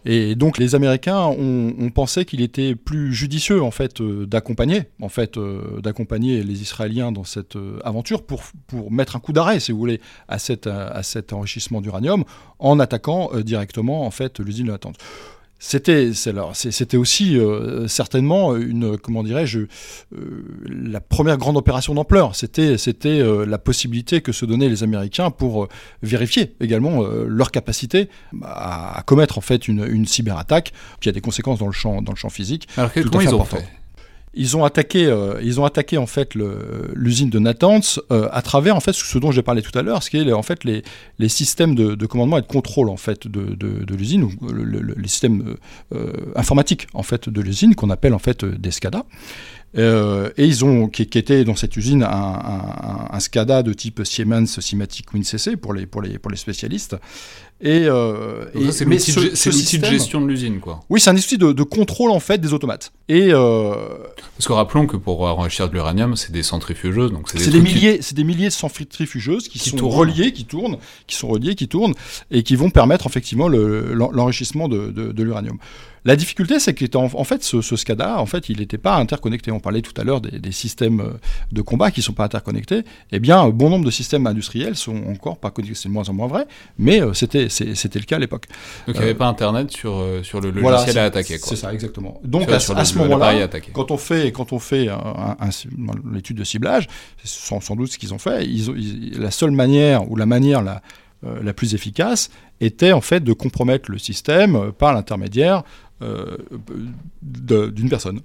Et donc les Américains ont, pensé qu'il était plus judicieux en fait euh, euh, d'accompagner les Israéliens dans cette euh, aventure pour, mettre un coup d'arrêt si vous voulez à, cette, cet enrichissement d'uranium en attaquant directement en fait l'usine de la tente. C'était, c'était aussi euh, certainement une, comment dirais-je, euh, la première grande opération d'ampleur. C'était, c'était euh, la possibilité que se donnaient les Américains pour vérifier également leur capacité à, commettre en fait une, une, cyberattaque qui a des conséquences dans le champ, dans le champ physique.
Alors comment ils ont fait?
Ils ont attaqué, euh, ils ont attaqué en fait l'usine de Natanz euh, à travers en fait ce dont j'ai parlé tout à l'heure, ce qui est en fait les, les systèmes de, de, commandement et de contrôle en fait de, de, l'usine, les systèmes euh, informatiques en fait de l'usine qu'on appelle en fait des SCADA. Et ils ont, qui, qui, était dans cette usine un, un, un, SCADA de type Siemens Simatic WinCC pour les, pour les, pour les spécialistes.
Et, euh, et c'est l'outil de, gestion de l'usine, quoi.
Oui, c'est un outil de, de, contrôle en fait des automates. Et euh,
parce que rappelons que pour enrichir de l'uranium, c'est des centrifugeuses, donc
c'est des, des, milliers, c'est des milliers de centrifugeuses qui, qui sont tournent. reliées, qui tournent, qui sont reliées, qui tournent, et qui vont permettre effectivement l'enrichissement le, de, de l'uranium. La difficulté, c'est qu'en en fait, ce, ce, SCADA, en fait, il n'était pas interconnecté. On parlait tout à l'heure des, des, systèmes euh, de combat qui ne sont pas interconnectés. Eh bien, bon nombre de systèmes industriels sont encore pas connectés. C'est de moins en moins vrai, mais euh, c'était c'était le cas à l'époque.
Donc, il n'y avait euh, pas Internet sur, sur le logiciel voilà, à attaquer.
C'est ça, exactement. Donc, à, à, ce moment-là, quand on fait, quand on fait l'étude de ciblage, c'est sans, doute ce qu'ils ont fait. Ils, ils, la seule manière, ou la manière la, la plus efficace, était en fait de compromettre le système par l'intermédiaire euh, d'une personne.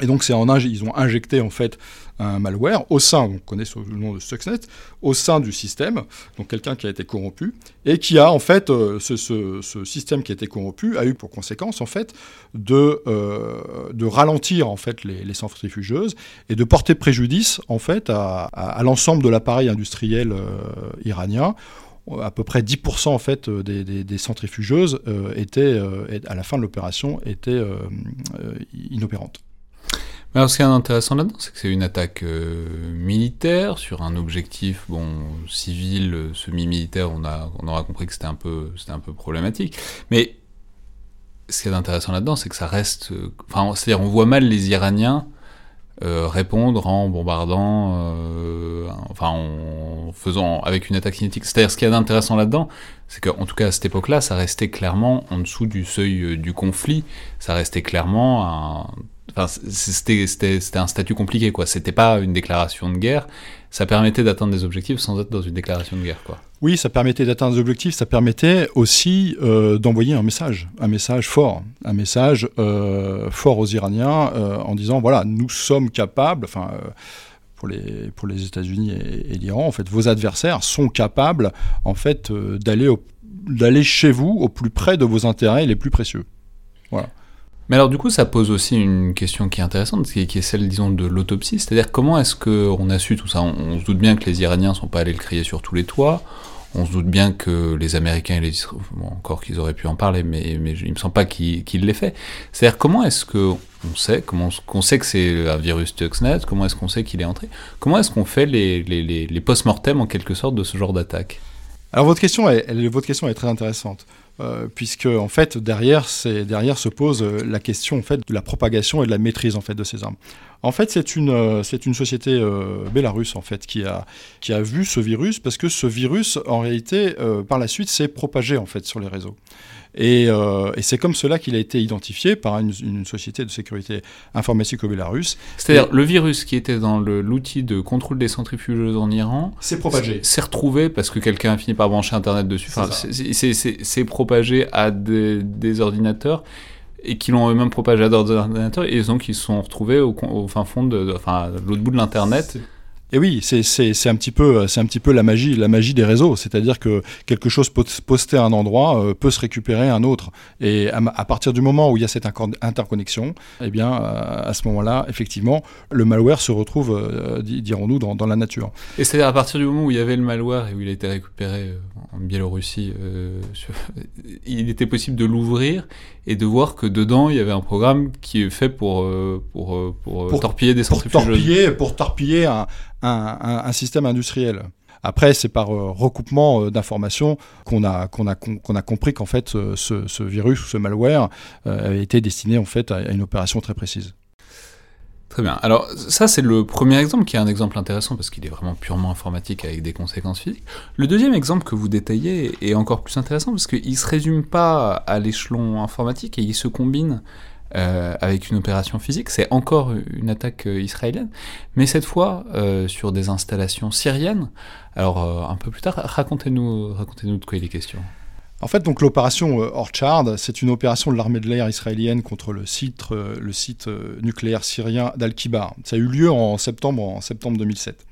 Et donc en ils ont injecté en fait un malware au sein, on connaît sous le nom de Stuxnet, au sein du système, donc quelqu'un qui a été corrompu et qui a en fait euh, ce, système qui a été corrompu a eu pour conséquence en fait de, euh, de ralentir en fait les, centrifugeuses et de porter préjudice en fait à, à, l'ensemble de l'appareil industriel euh, iranien à peu près 10% en fait des, centrifugeuses étaient, à la fin de l'opération, étaient inopérantes.
Alors, ce qui est intéressant là-dedans, c'est que c'est une attaque euh, militaire sur un objectif, bon, civil, semi-militaire. On a, on aura compris que c'était un peu, c'était un peu problématique. Mais ce qui est intéressant là-dedans, c'est que ça reste, enfin, c'est-à-dire, on voit mal les Iraniens euh, répondre en bombardant, euh, enfin en faisant avec une attaque cinétique. C'est-à-dire ce qu'il y a d'intéressant là-dedans, c'est qu'en tout cas à cette époque-là, ça restait clairement en dessous du seuil euh, du conflit, ça restait clairement un, c'était un statut compliqué quoi. C'était pas une déclaration de guerre, ça permettait d'atteindre des objectifs sans être dans une déclaration de guerre quoi.
Oui, ça permettait d'atteindre des objectifs, ça permettait aussi euh, d'envoyer un message, un message fort, un message euh, fort aux Iraniens euh, en disant voilà, nous sommes capables, enfin. Pour les, États-Unis et, l'Iran, en fait, vos adversaires sont capables, en fait, d'aller chez vous au plus près de vos intérêts les plus précieux. Voilà.
Mais alors du coup, ça pose aussi une question qui est intéressante, qui est, celle, disons, de l'autopsie. C'est-à-dire comment est-ce qu'on a su tout ça? On, se doute bien que les Iraniens sont pas allés le crier sur tous les toits. On se doute bien que les Américains et les bon, encore qu'ils auraient pu en parler, mais, mais il me semble pas qu'ils qu l'aient fait. C'est-à-dire comment est-ce que on sait comment qu'on sait que c'est un virus Stuxnet? Comment est-ce qu'on sait qu'il est entré? Comment est-ce qu'on fait les, post-mortem en quelque sorte de ce genre d'attaque?
Alors votre question est très intéressante. Euh, puisque en fait derrière, derrière se pose euh, la question en fait de la propagation et de la maîtrise en fait de ces armes. En fait, c'est une euh, c'est une société euh, en fait qui a qui a vu ce virus parce que ce virus en réalité euh, par la suite s'est propagé en fait sur les réseaux. Et, euh, et c'est comme cela qu'il a été identifié par une, une, société de sécurité informatique au Bélarus.
C'est-à-dire le virus qui était dans l'outil de contrôle des centrifugeuses en Iran
s'est propagé.
S'est retrouvé parce que quelqu'un a fini par brancher Internet dessus. Enfin, c'est propagé à des, des ordinateurs et qui l'ont eux-mêmes propagé à d'autres ordinateurs et donc ils se sont retrouvés au, au fin fond de, enfin, l'autre bout de l'internet
et oui, c'est un petit peu c'est un petit peu la magie la magie des réseaux, c'est-à-dire que quelque chose posté à un endroit euh, peut se récupérer à un autre. Et à, partir du moment où il y a cette interconnexion, eh bien euh, à ce moment-là, effectivement, le malware se retrouve, euh, dirons-nous, dans, dans, la nature.
Et c'est-à-dire à partir du moment où il y avait le malware et où il a été récupéré en Biélorussie, *laughs* il était possible de l'ouvrir et de voir que dedans il y avait un programme qui est fait pour pour, pour, pour torpiller des.
Pour torpiller, pour torpiller un un, système industriel. Après, c'est par euh, recoupement euh, d'informations qu'on a, qu'on a, qu'on a compris qu'en fait, euh, ce, virus ou ce malware avait été destiné en fait à, une opération très précise.
Très bien. Alors ça, c'est le premier exemple qui est un exemple intéressant parce qu'il est vraiment purement informatique avec des conséquences physiques. Le deuxième exemple que vous détaillez est encore plus intéressant parce qu'il ne se résume pas à l'échelon informatique et il se combine euh, avec une opération physique. C'est encore une attaque euh, israélienne, mais cette fois euh, sur des installations syriennes. Alors un peu plus tard, racontez-nous racontez de quoi il est question.
En fait, donc l'opération Orchard, c'est une opération de l'armée de l'air israélienne contre le site, le site nucléaire syrien d'Al-Kibar. Ça a eu lieu en septembre, en septembre 2007.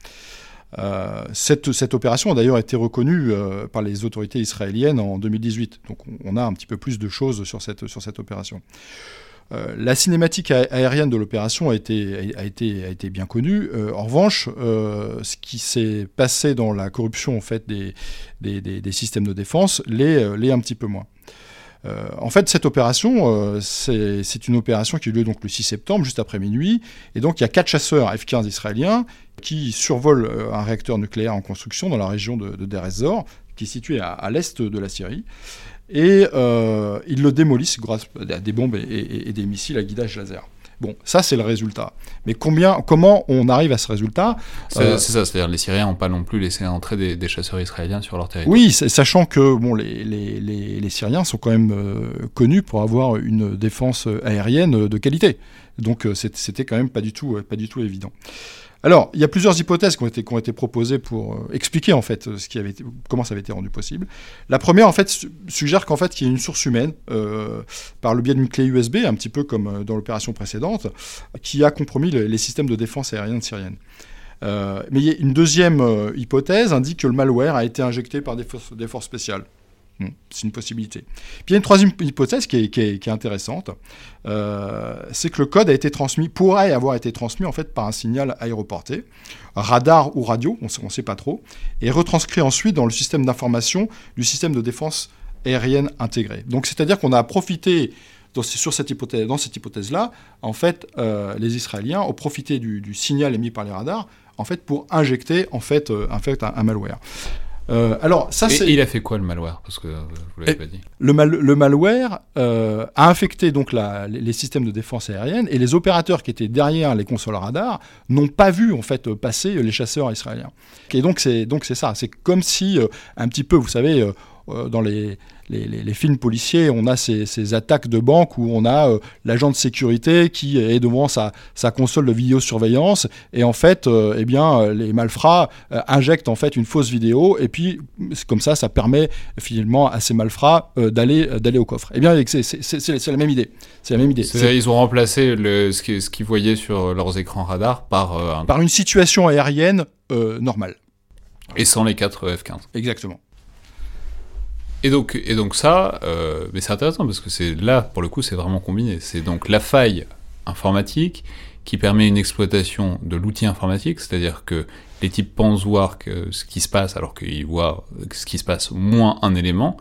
cette, opération a d'ailleurs été reconnue par les autorités israéliennes en 2018. Donc on a un petit peu plus de choses sur cette opération. Euh, la cinématique aérienne de l'opération a été, bien connue. Euh, en revanche, euh, ce qui s'est passé dans la corruption des, systèmes de défense l'est un petit peu moins. en fait, cette opération, c'est une opération qui a eu lieu donc, le 6 septembre, juste après minuit. Et donc, il y a quatre chasseurs F-15 israéliens qui survolent un réacteur nucléaire en construction dans la région de, de qui est située à, à l'est de la Syrie et euh, ils le démolissent grâce à des bombes et, des missiles à guidage laser. Bon, ça c'est le résultat. Mais combien, comment on arrive à ce résultat
C'est euh, ça, c'est-à-dire les Syriens n'ont pas non plus laissé entrer des, chasseurs israéliens sur leur territoire.
Oui, sachant que bon, les, les, les, Syriens sont quand même euh, connus pour avoir une défense aérienne de qualité. Donc c'était quand même pas du tout, pas du tout évident. Alors, il y a plusieurs hypothèses qui ont été, proposées pour euh, expliquer en fait comment ça avait été rendu possible. La première en fait suggère qu'en fait qu'il y a une source humaine euh, par le biais d'une clé USB, un petit peu comme euh, dans l'opération précédente, qui a compromis les systèmes de défense aérienne syrienne. mais une deuxième hypothèse indique que le malware a été injecté par des forces spéciales. Hmm, c'est une possibilité. Puis il y a une troisième hypothèse qui est, intéressante, euh, c'est que le code a été transmis, pourrait avoir été transmis en fait par un signal aéroporté, radar ou radio, on ne sait pas trop, et retranscrit ensuite dans le système d'information du système de défense aérienne intégré. Donc c'est-à-dire qu'on a profité sur cette hypothèse, dans cette hypothèse-là, en fait, euh, les Israéliens ont profité du, signal émis par les radars, en fait, pour injecter en fait, euh, un malware.
Euh, alors, ça, c'est... il a fait quoi le malware? Parce que euh, vous l'avez pas dit.
Le, le malware euh, a infecté donc la, les systèmes de défense aérienne et les opérateurs qui étaient derrière les consoles radar n'ont pas vu en fait passer les chasseurs israéliens. Et donc c'est donc c'est ça. C'est comme si un petit peu, vous savez, dans les les, films policiers, on a ces, attaques de banque où on a euh, l'agent de sécurité qui est devant sa, console de vidéosurveillance et en fait, euh, eh bien, euh, les malfrats injectent en fait une fausse vidéo et puis comme ça, ça permet finalement à ces malfrats d'aller d'aller au coffre. Eh bien, c'est la même idée. C'est la même idée.
Ils ont remplacé le, ce qu'ils voyaient sur leurs écrans radar par
par une situation aérienne normale.
Et sans les 4 F-15.
Exactement.
Et donc, et donc ça, euh, mais c'est intéressant parce que c'est là, pour le coup, c'est vraiment combiné. C'est donc la faille informatique qui permet une exploitation de l'outil informatique, c'est-à-dire que les types pensent voir ce qui se passe alors qu'ils voient ce qui se passe moins un élément,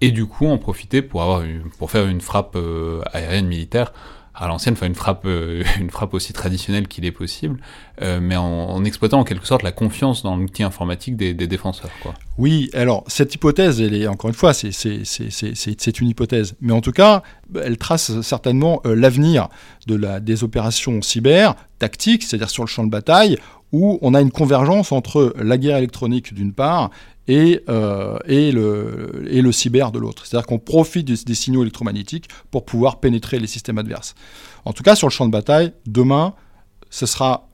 et du coup en profiter pour, avoir pour faire une frappe euh, aérienne militaire à l'ancienne, enfin une frappe, euh, *laughs* une frappe aussi traditionnelle qu'il est possible, euh, mais en, exploitant en quelque sorte la confiance dans l'outil informatique des, défenseurs.
Oui, alors cette hypothèse, elle est encore une fois, c'est une hypothèse, mais en tout cas, elle trace certainement euh, l'avenir de la, des opérations cyber tactiques, c'est-à-dire sur le champ de bataille, où on a une convergence entre la guerre électronique d'une part et, euh, et, le, cyber de l'autre. C'est-à-dire qu'on profite des, signaux électromagnétiques pour pouvoir pénétrer les systèmes adverses. En tout cas, sur le champ de bataille, demain, ce sera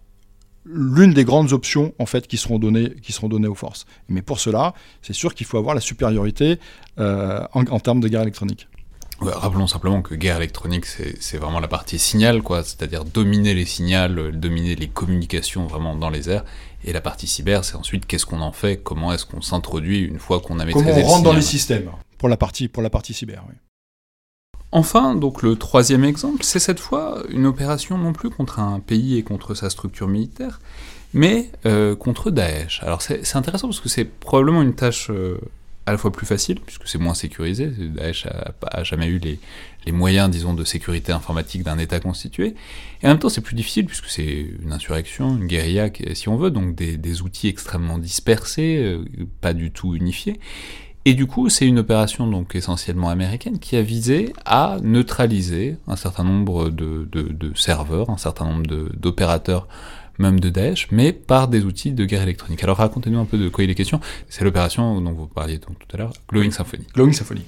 l'une des grandes options en fait qui seront données, qui seront données aux forces. Mais pour cela, c'est sûr qu'il faut avoir la supériorité euh, en, termes de guerre électronique.
Ouais, rappelons simplement que guerre électronique, c'est vraiment la partie signal, quoi, c'est-à-dire dominer les signaux, dominer les communications vraiment dans les airs. Et la partie cyber, c'est ensuite qu'est-ce qu'on en fait, comment est-ce qu'on s'introduit une fois qu'on a maîtrisé
Comment on rentre
dans
les systèmes pour la partie, pour la partie cyber. Oui.
Enfin, donc le troisième exemple, c'est cette fois une opération non plus contre un pays et contre sa structure militaire, mais euh, contre Daesh. Alors c'est intéressant parce que c'est probablement une tâche euh, à la fois plus facile, puisque c'est moins sécurisé, Daesh a, a jamais eu les, moyens, disons, de sécurité informatique d'un État constitué, et en même temps c'est plus difficile, puisque c'est une insurrection, une guérilla, si on veut, donc des, outils extrêmement dispersés, euh, pas du tout unifiés, et du coup, c'est une opération donc essentiellement américaine qui a visé à neutraliser un certain nombre de serveurs, un certain nombre d'opérateurs même de Daesh, mais par des outils de guerre électronique. Alors racontez-nous un peu de quoi il est question. C'est l'opération dont vous parliez donc, tout à l'heure, Glowing Symphony.
Glowing Symphony.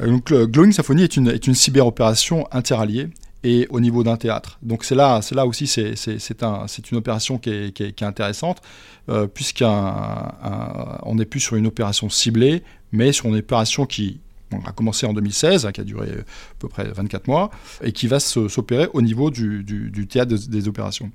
Euh, donc, Glowing Symphony est une, est une cyber-opération interalliée et au niveau d'un théâtre. Donc c'est là, là aussi, c'est, un, une opération qui est, qui est, intéressante, euh, puisqu'on n'est plus sur une opération ciblée, mais sur une opération qui a commencé en 2016, hein, qui a duré à peu près 24 mois, et qui va s'opérer au niveau du, du, théâtre de, des opérations.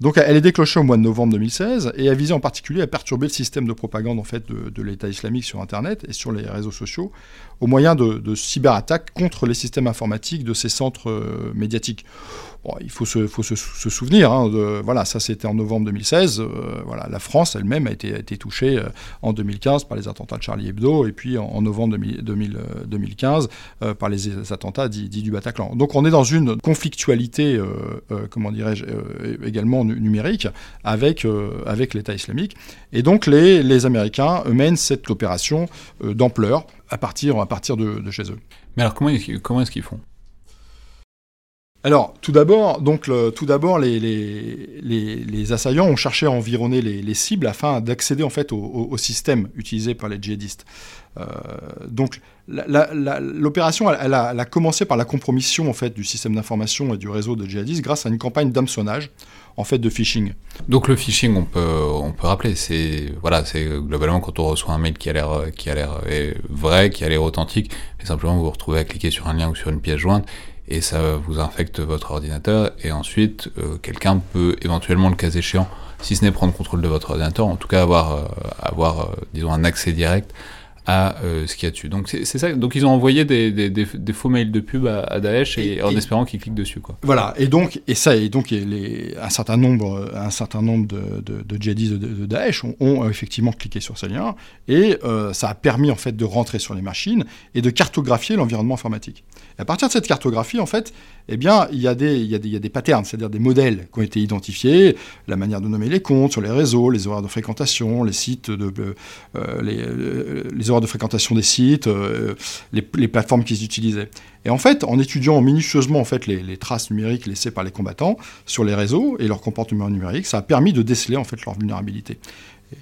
Donc elle est déclenchée au mois de novembre 2016 et a visé en particulier à perturber le système de propagande en fait de, l'État islamique sur Internet et sur les réseaux sociaux au moyen de, de cyberattaques contre les systèmes informatiques de ces centres euh, médiatiques. Il faut se, faut se, souvenir, hein, de, voilà, ça c'était en novembre 2016. Euh, voilà, la France elle-même a été, a été touchée euh, en 2015 par les attentats de Charlie Hebdo et puis en, novembre 2000, 2000, 2015 euh, par les attentats dits, du Bataclan. Donc on est dans une conflictualité, comment dirais-je, également numérique avec, avec l'État islamique. Et donc les, les Américains mènent cette opération d'ampleur à partir, à partir de, de, chez eux.
Mais alors comment est-ce qu'ils font?
Alors, tout d'abord, donc, tout d'abord, les, assaillants ont cherché à environner les, les cibles afin d'accéder en fait au, système utilisé par les djihadistes. Euh, donc, l'opération, elle, a, commencé par la compromission en fait du système d'information et du réseau de djihadistes grâce à une campagne d'hameçonnage en fait de phishing.
Donc le phishing, on peut on peut rappeler, c'est voilà, c'est globalement quand on reçoit un mail qui a l'air qui a l'air vrai, qui a l'air authentique, et simplement vous vous retrouvez à cliquer sur un lien ou sur une pièce jointe et ça vous infecte votre ordinateur, et ensuite euh, quelqu'un peut éventuellement, le cas échéant, si ce n'est prendre contrôle de votre ordinateur, en tout cas avoir, euh, avoir euh, disons, un accès direct à euh, ce qu'il y a dessus. Donc c'est ça. Donc ils ont envoyé des, des, des, des, faux mails de pub à, à Daesh et, et en et, espérant qu'ils cliquent dessus, quoi.
Voilà. Et donc et ça et donc les, un certain nombre un certain nombre de, de, de djihadistes de, de, Daesh ont, ont, effectivement cliqué sur ces liens et euh, ça a permis en fait de rentrer sur les machines et de cartographier l'environnement informatique. Et à partir de cette cartographie, en fait, eh bien, il y a des, il y a des, il y a des patterns, c'est-à-dire des modèles qui ont été identifiés, la manière de nommer les comptes sur les réseaux, les horaires de fréquentation, les sites de euh, les, les horaires de fréquentation des sites, euh, les, plateformes qu'ils utilisaient. Et en fait, en étudiant minutieusement en fait les, les, traces numériques laissées par les combattants sur les réseaux et leur comportement numérique, ça a permis de déceler en fait leur vulnérabilité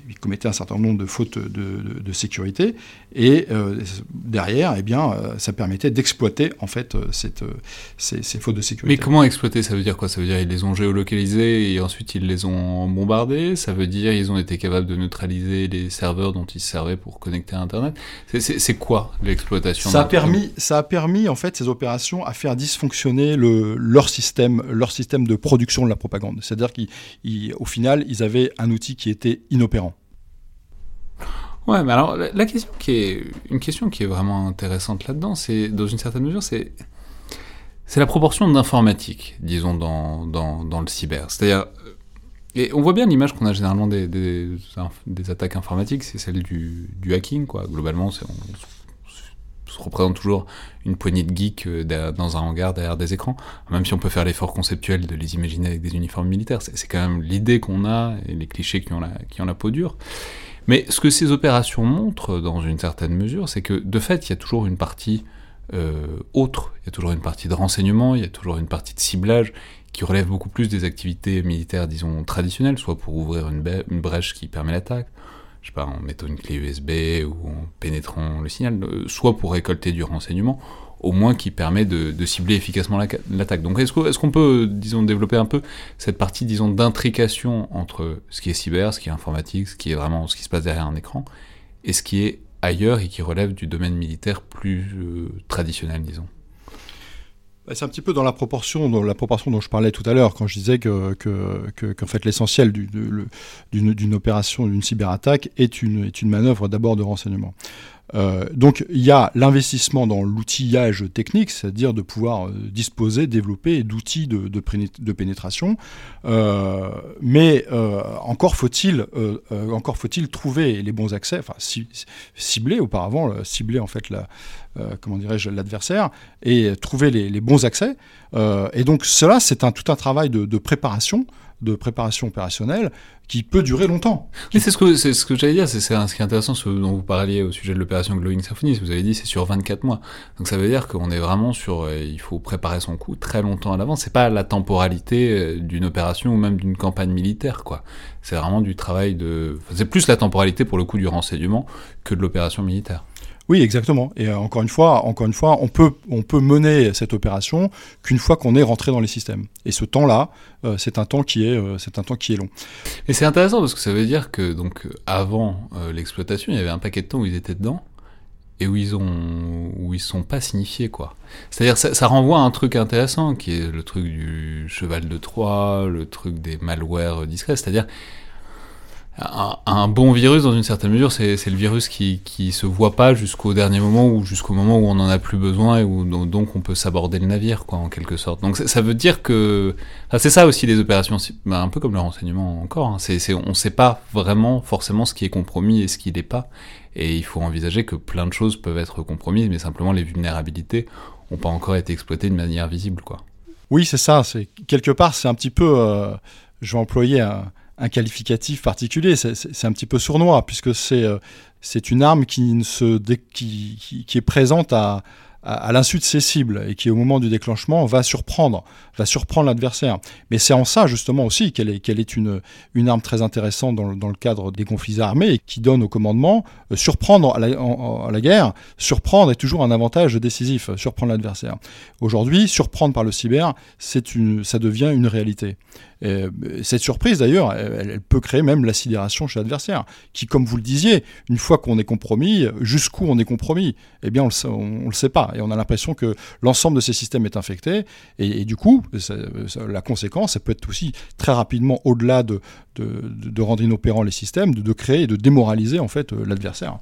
il commettait un certain nombre de fautes de, de, de sécurité. Et euh, derrière eh bien euh, ça permettait d'exploiter en fait euh, cette, ces, ces, fautes de sécurité.
Mais comment exploiter? Ça veut dire quoi? Ça veut dire ils les ont géolocalisés et ensuite ils les ont bombardés Ça veut dire ils ont été capables de neutraliser les serveurs dont ils servaient pour connecter à internet? C'est quoi l'exploitation
Ça a permis ça a permis en fait ces opérations à faire dysfonctionner le, leur système leur système de production de la propagande. C'est-à-dire qu'au final ils avaient un outil qui était inopérant
Ouais, mais alors la, question qui est une question qui est vraiment intéressante là-dedans, c'est dans une certaine mesure, c'est c'est la proportion d'informatique, disons dans, dans, dans le cyber. C'est-à-dire et on voit bien l'image qu'on a généralement des, des, attaques informatiques, c'est celle du, du, hacking, quoi. Globalement, on, on, se représente toujours une poignée de geeks euh, dans un hangar derrière des écrans, même si on peut faire l'effort conceptuel de les imaginer avec des uniformes militaires. C'est quand même l'idée qu'on a et les clichés qui ont la, qui ont la peau dure. Mais ce que ces opérations montrent, dans une certaine mesure, c'est que de fait, il y a toujours une partie euh, autre, il y a toujours une partie de renseignement, il y a toujours une partie de ciblage qui relèvent beaucoup plus des activités militaires, disons, traditionnelles, soit pour ouvrir une, une brèche qui permet l'attaque, je sais pas, en mettant une clé USB ou en pénétrant le signal, euh, soit pour récolter du renseignement, au moins qui permet de, cibler efficacement l'attaque. Donc est-ce qu'on peut, disons, développer un peu cette partie, disons, d'intrication entre ce qui est cyber, ce qui est informatique, ce qui est vraiment ce qui se passe derrière un écran, et ce qui est ailleurs et qui relève du domaine militaire plus euh, traditionnel, disons?
Bah, c'est un petit peu dans la proportion, dans la proportion dont je parlais tout à l'heure, quand je disais que, que, fait l'essentiel d'une, opération, d'une cyberattaque est une manœuvre d'abord de renseignement. Euh, donc il y a l'investissement dans l'outillage technique, c'est-à-dire de pouvoir euh, disposer, développer d'outils de, pénétration, euh, mais encore faut-il encore faut-il trouver les bons accès, enfin cibler auparavant cibler en fait la comment dirais-je l'adversaire et trouver les, bons accès. et donc cela c'est tout un travail de, de préparation de préparation opérationnelle qui peut durer longtemps.
Mais c'est ce que, c'est ce que j'allais dire, c'est, ce qui est intéressant, ce dont vous parliez au sujet de l'opération Glowing Symphony, vous avez dit c'est sur 24 mois. Donc ça veut dire qu'on est vraiment sur, euh, il faut préparer son coup très longtemps à l'avance. C'est pas la temporalité euh, d'une opération ou même d'une campagne militaire, quoi. C'est vraiment du travail de, c'est plus la temporalité pour le coup du renseignement que de l'opération militaire.
Oui, exactement. Et euh, encore une fois, encore une fois, on peut, on peut mener cette opération qu'une fois qu'on est rentré dans les systèmes. Et ce temps-là, euh, c'est un temps qui est, euh, c'est un temps qui est long.
Et c'est intéressant parce que ça veut dire que donc avant l'exploitation, il y avait un paquet de temps où ils étaient dedans et où ils ont, où ils sont pas signifiés quoi. C'est-à-dire ça, ça renvoie à un truc intéressant qui est le truc du cheval de Troie, le truc des malwares discrets. C'est-à-dire un, bon virus, dans une certaine mesure, c'est le virus qui, qui se voit pas jusqu'au dernier moment ou jusqu'au moment où on en a plus besoin et donc on peut s'aborder le navire, quoi, en quelque sorte. Donc ça veut dire que c'est ça aussi les opérations, bah, un peu comme le renseignement encore. Hein. On sait pas vraiment forcément ce qui est compromis et ce qui l'est pas, et il faut envisager que plein de choses peuvent être compromises, mais simplement les vulnérabilités ont pas encore été exploitées de manière visible, quoi.
Oui, c'est ça. Quelque part, c'est un petit peu. Euh, je vais employer un un qualificatif particulier. C'est un petit peu sournois, puisque c'est euh, une arme qui, ne se qui, qui, est présente à, à, l'insu de ses cibles et qui, au moment du déclenchement, va surprendre, va surprendre l'adversaire. Mais c'est en ça, justement, aussi qu'elle est, est une, une arme très intéressante dans le, dans le cadre des conflits armés et qui donne au commandement euh, surprendre à la, à la, guerre, surprendre est toujours un avantage décisif, surprendre l'adversaire. Aujourd'hui, surprendre par le cyber, c'est une, ça devient une réalité. Euh, cette surprise, d'ailleurs, elle, peut créer même la sidération chez l'adversaire, qui, comme vous le disiez, une fois qu'on est compromis, jusqu'où on est compromis Eh bien, on ne le sait pas. Et on a l'impression que l'ensemble de ces systèmes est infecté. Et, du coup, la conséquence, ça peut être aussi très rapidement, au-delà de, de, rendre inopérants les systèmes, de, de créer et de démoraliser en fait l'adversaire.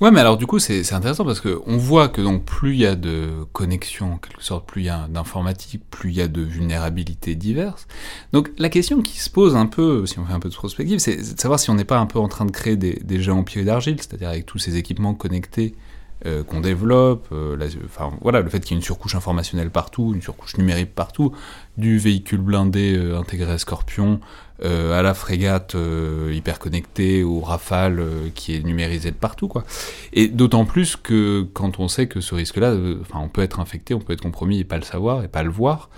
Ouais, mais alors du coup, c'est intéressant parce que on voit que donc plus il y a de connexions, en quelque sorte, plus il y a d'informatique, plus il y a de vulnérabilités diverses. Donc la question qui se pose un peu, si on fait un peu de prospective, c'est de savoir si on n'est pas un peu en train de créer des, des géants pieds d'argile, c'est-à-dire avec tous ces équipements connectés euh, qu'on développe, euh, enfin voilà, le fait qu'il y ait une surcouche informationnelle partout, une surcouche numérique partout, du véhicule blindé euh, intégré à Scorpion, euh, à la frégate euh, hyper connectée, au Rafale euh, qui est numérisé de partout, quoi. Et d'autant plus que quand on sait que ce risque-là, enfin, on peut être infecté, on peut être compromis et pas le savoir et pas le voir.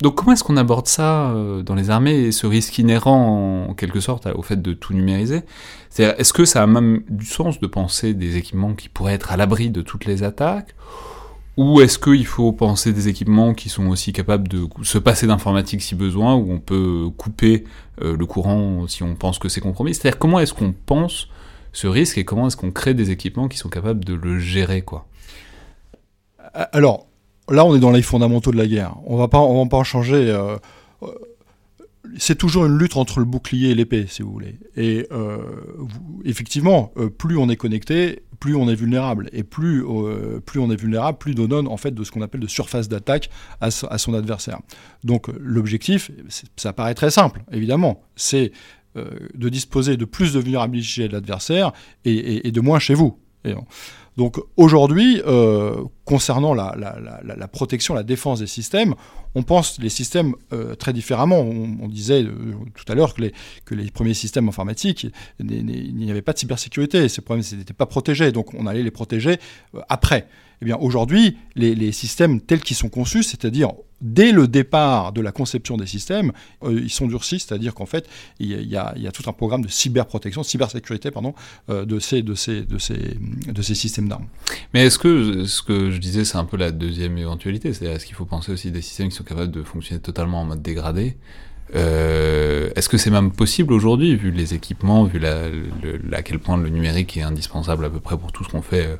donc comment est-ce qu'on aborde ça dans les armées et ce risque inhérent en quelque sorte au fait de tout numériser? Est-ce que ça a même du sens de penser des équipements qui pourraient être à l'abri de toutes les attaques? Ou est-ce qu'il faut penser des équipements qui sont aussi capables de se passer d'informatique si besoin, où on peut couper euh, le courant si on pense que c'est compromis? C'est-à-dire comment est-ce qu'on pense ce risque et comment est-ce qu'on crée des équipements qui sont capables de le gérer quoi?
Alors, là on est dans les fondamentaux de la guerre. On va pas, on va pas en changer. Euh, euh, c'est toujours une lutte entre le bouclier et l'épée, si vous voulez. Et effectivement, plus on est connecté, plus on est vulnérable. Et plus, euh, plus on est vulnérable, plus on donne en fait de ce qu'on appelle de surface d'attaque à, son adversaire. Donc l'objectif, ça paraît très simple, évidemment, c'est euh, de disposer de plus de vulnérabilité chez l'adversaire et, de moins chez vous. Donc aujourd'hui, euh, concernant la, protection, la défense des systèmes, on pense les systèmes euh, très différemment. On, disait euh, tout à l'heure que les, premiers systèmes informatiques, il n'y avait pas de cybersécurité, ces problèmes n'étaient pas protégés, donc on allait les protéger après. Eh bien aujourd'hui, les, systèmes tels qu'ils sont conçus, c'est-à-dire dès le départ de la conception des systèmes, euh, ils sont durcis, c'est-à-dire qu'en fait, il y, a, tout un programme de cyberprotection, cybersécurité, pardon, euh, de, ces, de, de, ces, systèmes d'armes.
Mais est-ce que ce que je disais, c'est un peu la deuxième éventualité C'est-à-dire, est-ce qu'il faut penser aussi des systèmes qui sont capables de fonctionner totalement en mode dégradé euh, Est-ce que c'est même possible aujourd'hui, vu les équipements, vu à quel point le numérique est indispensable à peu près pour tout ce qu'on fait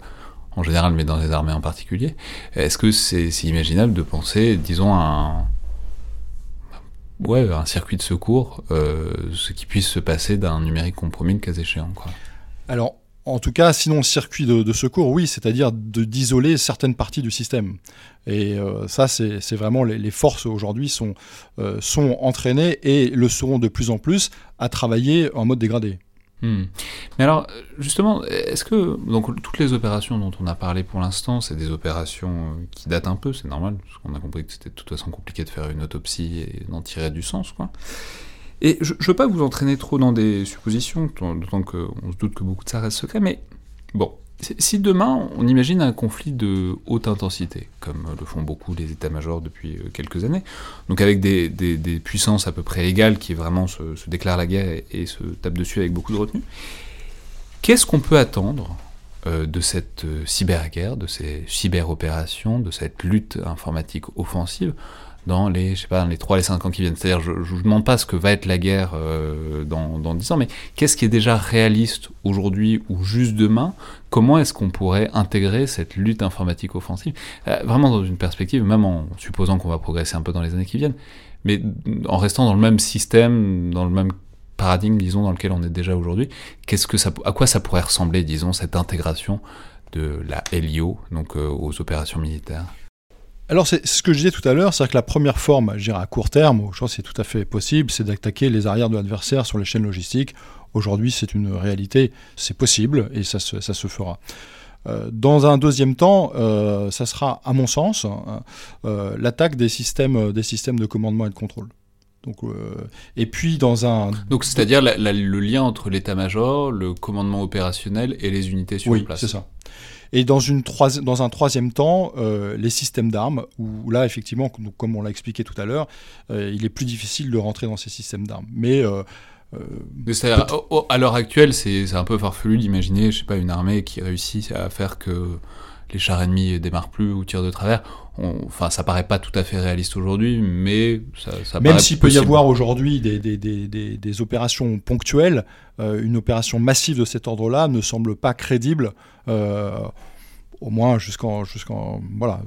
en général, mais dans les armées en particulier. Est-ce que c'est imaginable de penser, disons, un, ouais, un circuit de secours, euh, ce qui puisse se passer d'un numérique compromis le cas échéant.
Alors, en tout cas, sinon circuit de, secours, oui, c'est-à-dire d'isoler certaines parties du système. Et euh, ça, c'est vraiment les, forces aujourd'hui sont, euh, sont entraînées et le seront de plus en plus à travailler en mode dégradé.
Hmm. Mais alors, justement, est-ce que donc toutes les opérations dont on a parlé pour l'instant, c'est des opérations euh, qui datent un peu, c'est normal, parce qu'on a compris que c'était de toute façon compliqué de faire une autopsie et d'en tirer du sens, quoi. Et je ne veux pas vous entraîner trop dans des suppositions, d'autant qu'on se doute que beaucoup de ça reste secret, mais bon, si demain on imagine un conflit de haute intensité, comme le font beaucoup les états-majors depuis euh, quelques années, donc avec des, puissances à peu près égales qui vraiment se, déclarent la guerre et, se tapent dessus avec beaucoup de retenue, qu'est-ce qu'on peut attendre euh, de cette euh, cyberguerre, de ces cyberopérations, de cette lutte informatique offensive dans les, je sais pas, les 3 les 5 ans qui viennent. C'est-à-dire, je ne vous demande pas ce que va être la guerre euh, dans, dans 10 ans, mais qu'est-ce qui est déjà réaliste aujourd'hui ou juste demain? Comment est-ce qu'on pourrait intégrer cette lutte informatique offensive? Euh, Vraiment dans une perspective, même en supposant qu'on va progresser un peu dans les années qui viennent, mais en restant dans le même système, dans le même paradigme, disons, dans lequel on est déjà aujourd'hui, qu'est-ce à quoi ça pourrait ressembler, disons, cette intégration de la LIO, donc euh, aux opérations militaires?
Alors c'est ce que je disais tout à l'heure, c'est que la première forme, je dirais à court terme, je pense que c'est tout à fait possible, c'est d'attaquer les arrières de l'adversaire sur les chaînes logistiques. Aujourd'hui c'est une réalité, c'est possible et ça se, ça se fera. Euh, dans un deuxième temps, euh, ça sera, à mon sens, hein, euh, l'attaque des systèmes, des systèmes de commandement et de contrôle. Donc, et puis dans un...
Donc c'est-à-dire le lien entre l'état-major, le commandement opérationnel et les unités sur
oui,
place.
c'est ça. Et dans, une dans un troisième temps, euh, les systèmes d'armes, où là, effectivement, comme on l'a expliqué tout à l'heure, euh, il est plus difficile de rentrer dans ces systèmes d'armes. Mais. Euh,
à l'heure actuelle, c'est un peu farfelu d'imaginer, je sais pas, une armée qui réussit à faire que les chars ennemis démarrent plus ou tirent de travers. enfin, ça paraît pas tout à fait réaliste aujourd'hui, mais ça, ça
Même s'il peut y avoir aujourd'hui des, des, des, des, opérations ponctuelles, euh, une opération massive de cet ordre-là ne semble pas crédible, euh, au moins jusqu'en jusqu'en voilà,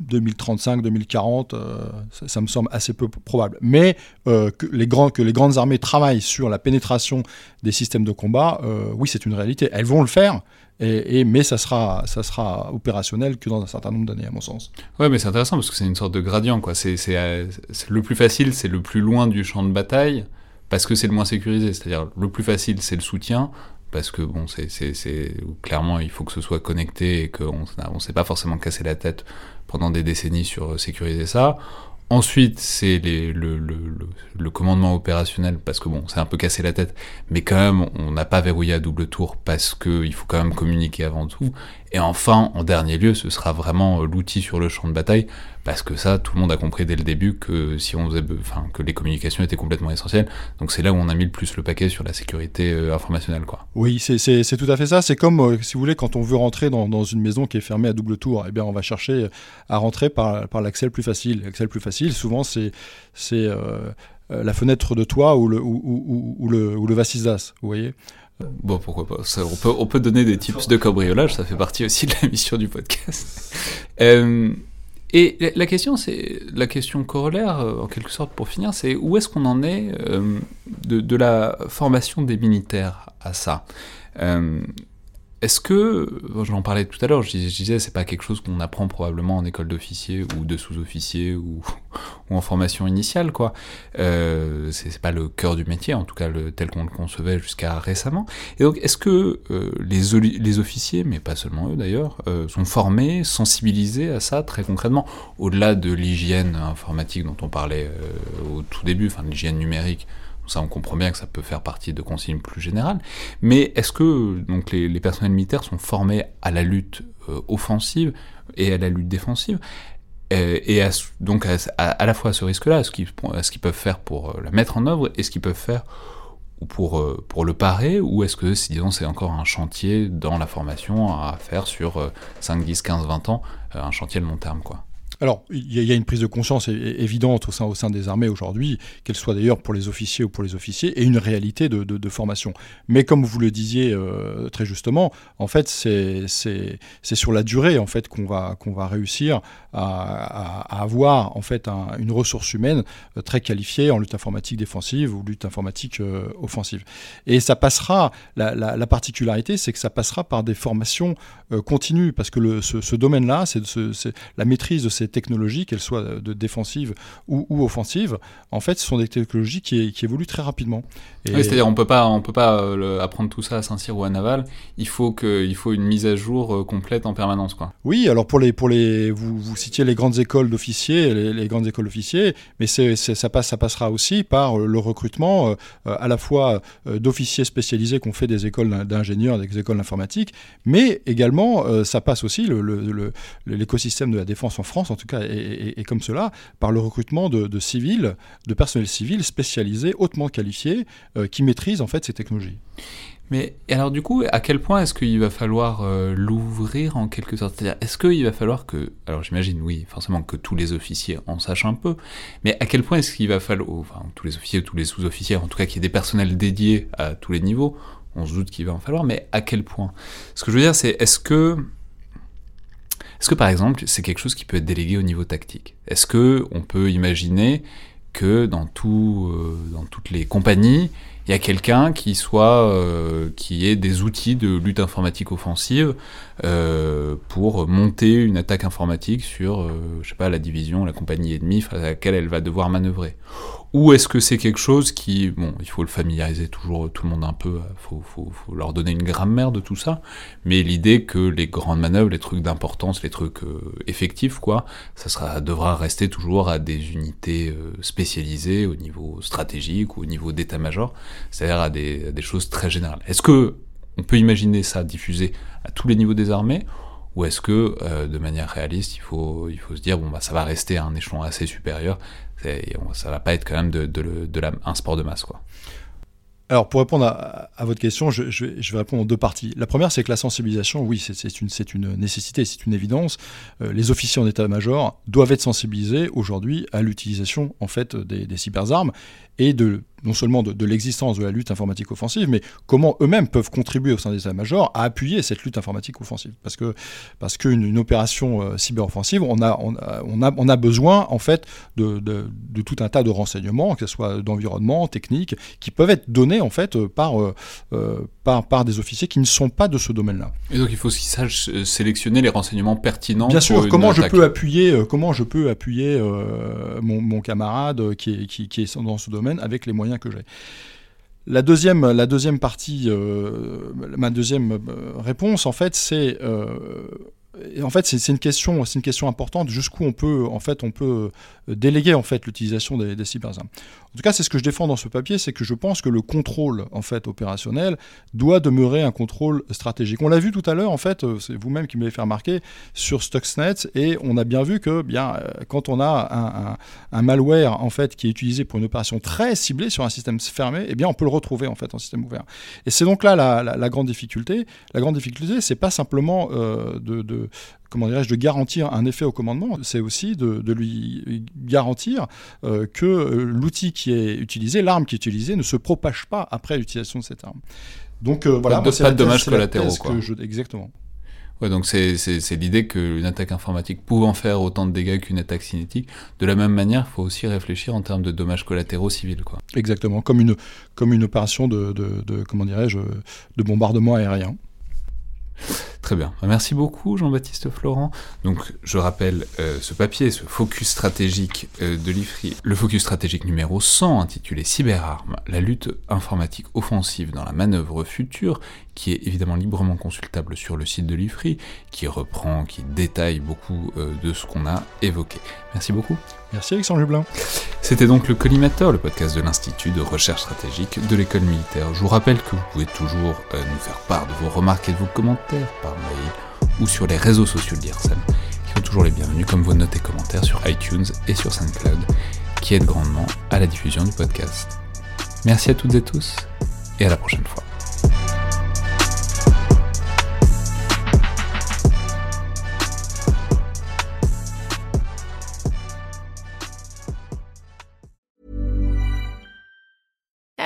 2035, 2040, euh, ça, me semble assez peu probable. Mais euh, que, les grandes armées travaillent sur la pénétration des systèmes de combat, euh, oui, c'est une réalité. Elles vont le faire, mais ça sera, sera opérationnel que dans un certain nombre d'années, à mon sens.
Ouais, mais c'est intéressant parce que c'est une sorte de gradient. C'est, le plus facile, c'est le plus loin du champ de bataille parce que c'est le moins sécurisé. C'est-à-dire, le plus facile, c'est le soutien parce que bon, c'est, clairement il faut que ce soit connecté et qu'on ne s'est pas forcément cassé la tête pendant des décennies sur sécuriser ça. Ensuite, c'est le, le, le, le, commandement opérationnel, parce que bon, c'est un peu cassé la tête, mais quand même, on n'a pas verrouillé à double tour, parce qu'il faut quand même communiquer avant tout. Et enfin, en dernier lieu, ce sera vraiment l'outil sur le champ de bataille, parce que ça, tout le monde a compris dès le début que si on faisait, enfin, que les communications étaient complètement essentielles. Donc c'est là où on a mis le plus le paquet sur la sécurité euh, informationnelle, quoi.
Oui, c'est tout à fait ça. C'est comme, euh, si vous voulez, quand on veut rentrer dans, dans, une maison qui est fermée à double tour, eh bien, on va chercher à rentrer par, par l'accès le plus facile. L'accès le plus facile, souvent, c'est c'est euh, la fenêtre de toit ou le, ou, ou, ou le, ou le vous voyez
Bon, pourquoi pas. on, peut, on peut donner des tips de cambriolage, ça fait partie aussi de la mission du podcast. euh, et la question, c'est la question corollaire, euh, en quelque sorte, pour finir, c'est où est-ce qu'on en est euh, de, la formation des militaires à ça? Euh, est-ce que, j'en parlais tout à l'heure, je, disais, c'est pas quelque chose qu'on apprend probablement en école d'officier ou de sous-officier ou, *laughs* en formation initiale, quoi. Euh, c'est pas le cœur du métier, en tout cas tel qu'on le concevait jusqu'à récemment. Et donc, est-ce que euh, les, officiers, mais pas seulement eux d'ailleurs, euh, sont formés, sensibilisés à ça très concrètement, au-delà de l'hygiène informatique dont on parlait euh, au tout début, enfin l'hygiène numérique ça, on comprend bien que ça peut faire partie de consignes plus générales. Mais est-ce que donc, les, personnels militaires sont formés à la lutte euh, offensive et à la lutte défensive? Et, donc à, la fois à ce risque-là, qu'ils ce qu'ils peuvent faire pour la mettre en œuvre et ce qu'ils peuvent faire pour, pour le parer, ou est-ce que, disons, c'est encore un chantier dans la formation à faire sur 5, 10, 15, 20 ans, un chantier de long terme, quoi?
Alors, il y, a une prise de conscience évidente au sein, des armées aujourd'hui, qu'elle soit d'ailleurs pour les officiers ou pour les officiers, et une réalité de, formation. Mais comme vous le disiez euh, très justement, en fait, c'est sur la durée en fait qu'on va, qu'on va réussir à, avoir en fait une ressource humaine euh, très qualifiée en lutte informatique défensive ou lutte informatique euh, offensive. Et ça passera, la, particularité, c'est que ça passera par des formations continues, parce que ce, ce domaine-là, c'est la maîtrise de ces technologies, qu'elles soient de défensives ou, offensives, en fait, ce sont des technologies qui, évoluent très rapidement.
Oui, c'est-à-dire on peut pas, on peut pas euh, apprendre tout ça à Saint-Cyr ou à Naval. Il faut que, il faut une mise à jour euh, complète en permanence, quoi.
Oui, alors pour les, pour les, vous, vous citiez les grandes écoles d'officiers, les, grandes écoles d'officiers, mais c'est, ça passe, ça passera aussi par le recrutement euh, à la fois d'officiers spécialisés qu'on fait des écoles d'ingénieurs, des écoles d'informatique, mais également ça passe aussi le, l'écosystème de la défense en France, en tout cas, et, comme cela, par le recrutement de, civils, de personnel civil spécialisé, hautement qualifié, euh, qui maîtrisent en fait ces technologies.
Mais alors du coup, à quel point est-ce qu'il va falloir euh, l'ouvrir en quelque sorte? C'est-à-dire, est-ce qu'il va falloir que, alors j'imagine oui, forcément que tous les officiers en sachent un peu, mais à quel point est-ce qu'il va falloir, enfin tous les officiers, tous les sous-officiers, en tout cas qu'il y ait des personnels dédiés à tous les niveaux, on se doute qu'il va en falloir, mais à quel point? Ce que je veux dire, c'est est-ce que est-ce que par exemple, c'est quelque chose qui peut être délégué au niveau tactique? Est-ce que on peut imaginer que dans, euh, toutes les compagnies, il y a quelqu'un qui soit euh, qui ait des outils de lutte informatique offensive euh, pour monter une attaque informatique sur je sais pas la division la compagnie ennemie à laquelle elle va devoir manœuvrer? Ou est-ce que c'est quelque chose qui, bon, il faut le familiariser toujours tout le monde un peu, faut, faut, faut leur donner une grammaire de tout ça, mais l'idée que les grandes manœuvres, les trucs d'importance, les trucs euh, effectifs, quoi, ça sera, devra rester toujours à des unités euh, spécialisées au niveau stratégique ou au niveau d'état-major, c'est-à-dire à des, à des choses très générales. Est-ce que on peut imaginer ça diffusé à tous les niveaux des armées ou est-ce que, euh, de manière réaliste, il faut, il faut se dire, bon, bah, ça va rester à un échelon assez supérieur, ça va pas être quand même un sport de masse.
Alors, pour répondre à, votre question, je, vais répondre en deux parties. La première, c'est que la sensibilisation, oui, c'est une, une, nécessité, c'est une évidence. Euh, les officiers en état-major doivent être sensibilisés aujourd'hui à l'utilisation en fait des, des cyberarmes et de non seulement de, l'existence de la lutte informatique offensive, mais comment eux-mêmes peuvent contribuer au sein des états-majors à appuyer cette lutte informatique offensive. Parce que parce qu'une une opération euh, cyberoffensive, on a, on, a, on, a, on a besoin en fait de, de, de, tout un tas de renseignements, que ce soit d'environnement, technique, qui peuvent être donnés en fait par, euh, euh, par, par des officiers qui ne sont pas de ce domaine-là.
Et donc il faut qu'ils sachent sélectionner les renseignements pertinents.
Bien sûr, comment je peux appuyer, comment je peux appuyer mon, mon, camarade qui est, qui, qui est dans ce domaine avec les moyens que j'ai. La deuxième, la deuxième partie, euh, ma deuxième euh, réponse, en fait, c'est euh, en fait, c'est une question, importante. Jusqu'où on peut, en fait, on peut déléguer en fait l'utilisation des, des cyberarmes. En tout cas, c'est ce que je défends dans ce papier, c'est que je pense que le contrôle en fait opérationnel doit demeurer un contrôle stratégique. On l'a vu tout à l'heure, en fait, euh, c'est vous-même qui m'avez fait remarquer sur Stuxnet, et on a bien vu que bien euh, quand on a un, malware en fait qui est utilisé pour une opération très ciblée sur un système fermé, eh bien on peut le retrouver en fait en système ouvert. Et c'est donc là la, grande difficulté. La grande difficulté, c'est pas simplement euh, de, comment dirais-je, de garantir un effet au commandement, c'est aussi de, lui garantir que l'outil qui est utilisé, l'arme qui est utilisée, ne se propage pas après l'utilisation de cette arme.
Donc euh, voilà, pas de, pas de dommages collatéraux.
Exactement.
Ouais, donc c'est l'idée qu'une attaque informatique pouvant faire autant de dégâts qu'une attaque cinétique, de la même manière, il faut aussi réfléchir en termes de dommages collatéraux civils. Quoi.
Exactement, comme une, comme une opération de, de, de comment dirais-je, de bombardement aérien.
Très bien. Merci beaucoup, Jean-Baptiste Florent. Donc, je rappelle euh, ce papier, ce focus stratégique euh, de l'IFRI, le focus stratégique numéro 100, intitulé Cyberarmes, la lutte informatique offensive dans la manœuvre future, qui est évidemment librement consultable sur le site de l'IFRI, qui reprend, qui détaille beaucoup euh, de ce qu'on a évoqué. Merci beaucoup.
Merci Alexandre Jublin.
C'était donc le Collimateur, le podcast de l'Institut de recherche stratégique de l'école militaire. Je vous rappelle que vous pouvez toujours nous faire part de vos remarques et de vos commentaires par mail ou sur les réseaux sociaux de l'IRSEM. sont toujours les bienvenus, comme vos notes et commentaires sur iTunes et sur SoundCloud, qui aident grandement à la diffusion du podcast. Merci à toutes et tous, et à la prochaine fois.